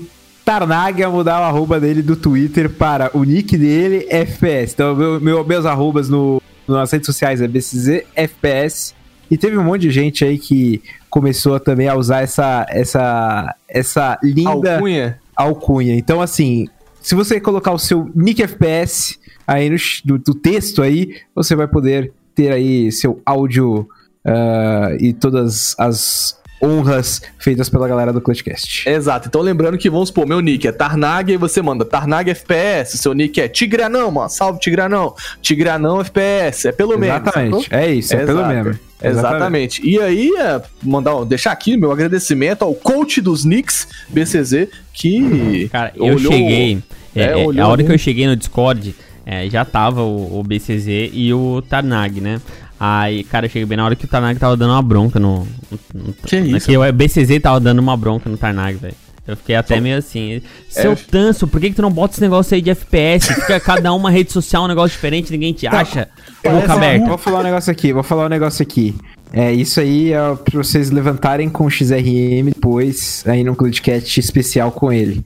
Tarnag a mudar o arroba dele do Twitter para o nick dele FPS. Então, meu, meu- meus arrobas no, nas redes sociais é BCZ FPS. E teve um monte de gente aí que começou também a usar essa, essa, essa linda Alcunha. alcunha. Então, assim, se você colocar o seu nick FPS aí no, no, no texto aí, você vai poder ter aí seu áudio ah, e todas as honras feitas pela galera do Clutchcast. Exato. Então lembrando que, vamos supor, meu nick é Tarnag e você manda Tarnag FPS. Seu nick é Tigranão, mano. Salve Tigranão. Tigranão FPS. É pelo menos. Exatamente. sacou? É isso, é pelo Exato. menos. Exatamente. E aí, é, mandar, deixar aqui meu agradecimento ao coach dos Knicks, BCZ, que. Cara, eu olhou- cheguei. é, É, é, olhou a hora ali. que eu cheguei no Discord, é, já tava o, o BCZ e o Tarnag, né? Aí, cara, eu cheguei bem na hora que o Tarnag tava dando uma bronca no. no Que isso? Que o BCZ tava dando uma bronca no Tarnag, velho. Eu fiquei até meio assim. Seu É. Tanso, por que, que tu não bota esse negócio aí de FPS? Fica cada uma rede social um negócio diferente, ninguém te acha. Boca Vou falar- aberta. Vou falar um negócio aqui, vou falar um negócio aqui. É, isso aí é pra vocês levantarem com o XRM depois, aí num Clutchcast especial com ele.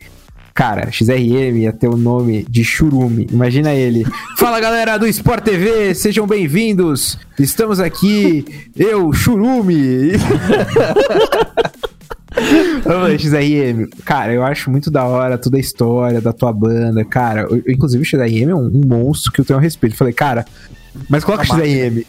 Cara, XRM ia ter o nome de Churume. Imagina ele. Fala galera do Sport TV, sejam bem-vindos. Estamos aqui, eu, Churume. XRM, cara, eu acho muito da hora toda a história da tua banda, cara. eu- inclusive, o XRM é um, um monstro que eu tenho respeito. Falei, cara, mas coloca XRM.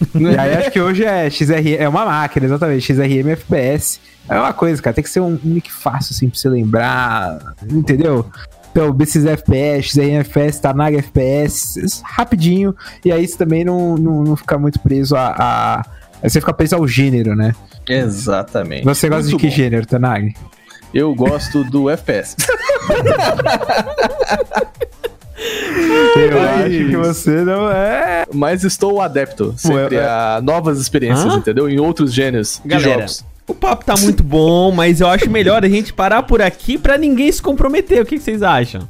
e aí acho que hoje é XRM, é uma máquina, exatamente. XRM FPS. É uma coisa, cara, tem que ser um, nick fácil, assim, pra você lembrar, entendeu? Então, BCZ FPS, XRM FPS, Tanag FPS, rapidinho. E aí você também não, não, não fica muito preso a. a você fica preso ao gênero, né? Exatamente. Você gosta Muito de que bom. gênero, Tanag? Eu gosto do FPS. Eu Ai, acho que você não é. Mas estou adepto sempre Ué, é. a novas experiências, Hã? entendeu? Em outros gêneros de Galera, jogos. o papo tá muito bom, mas eu acho melhor a gente parar por aqui pra ninguém se comprometer. O que, que vocês acham?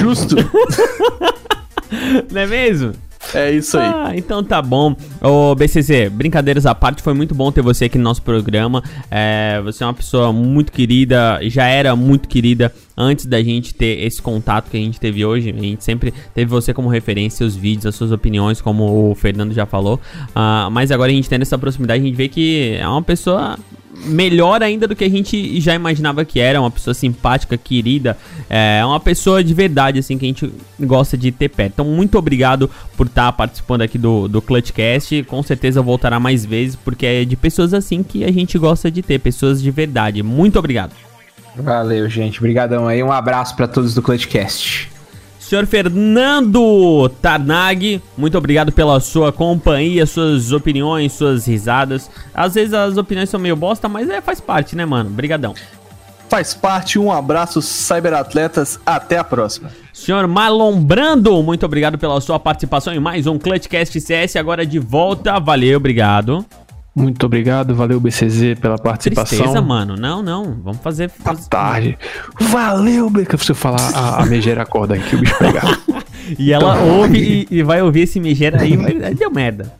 Justo. Não é mesmo? É isso aí. Ah, então tá bom. Ô, BCZ, brincadeiras à parte, foi muito bom ter você aqui no nosso programa. É, você é uma pessoa muito querida, já era muito querida antes da gente ter esse contato que a gente teve hoje. A gente sempre teve você como referência, os vídeos, as suas opiniões, como o Fernando já falou. Ah, mas agora a gente tendo essa proximidade, a gente vê que é uma pessoa melhor ainda do que a gente já imaginava que era, uma pessoa simpática, querida, é uma pessoa de verdade, assim, que a gente gosta de ter perto. Então, muito obrigado por estar participando aqui do, do Clutchcast, com certeza voltará mais vezes, porque é de pessoas assim que a gente gosta de ter, pessoas de verdade. Muito obrigado. Valeu, gente. Obrigadão aí. Um abraço pra todos do Clutchcast. Senhor Fernando Tarnag, muito obrigado pela sua companhia, suas opiniões, suas risadas. Às vezes as opiniões são meio bosta, mas é, faz parte, né, mano? Brigadão. Faz parte, um abraço, cyberatletas. Até a próxima. Senhor Marlon Brando, muito obrigado pela sua participação em mais um Clutchcast CS, agora de volta. Valeu, obrigado. Muito obrigado, valeu BCZ pela participação. Tristeza, mano. Não, não. Vamos fazer. Tá tarde. Valeu, Beca. Você falar a, a megera acorda aqui, o bicho pegar. E ela ouve e, e vai ouvir esse megera aí, vai, deu merda.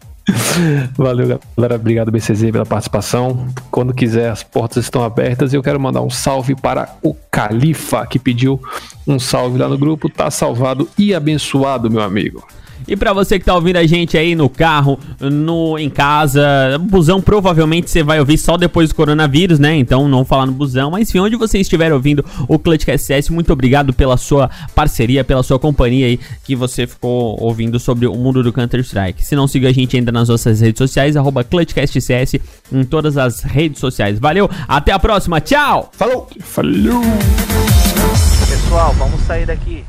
Valeu, galera. Obrigado, BCZ, pela participação. Quando quiser, as portas estão abertas. E eu quero mandar um salve para o Califa, que pediu um salve lá no grupo. Tá salvado e abençoado, meu amigo. E pra você que tá ouvindo a gente aí no carro, no em casa, busão provavelmente você vai ouvir só depois do coronavírus, né? Então não vou falar no busão, mas enfim, onde você estiver ouvindo o Clutchcast CS, muito obrigado pela sua parceria, pela sua companhia aí que você ficou ouvindo sobre o mundo do Counter Strike. Se não siga a gente ainda nas nossas redes sociais, arroba Clutchcast CS em todas as redes sociais. Valeu, até a próxima, tchau! Falou! Falou! Pessoal, vamos sair daqui.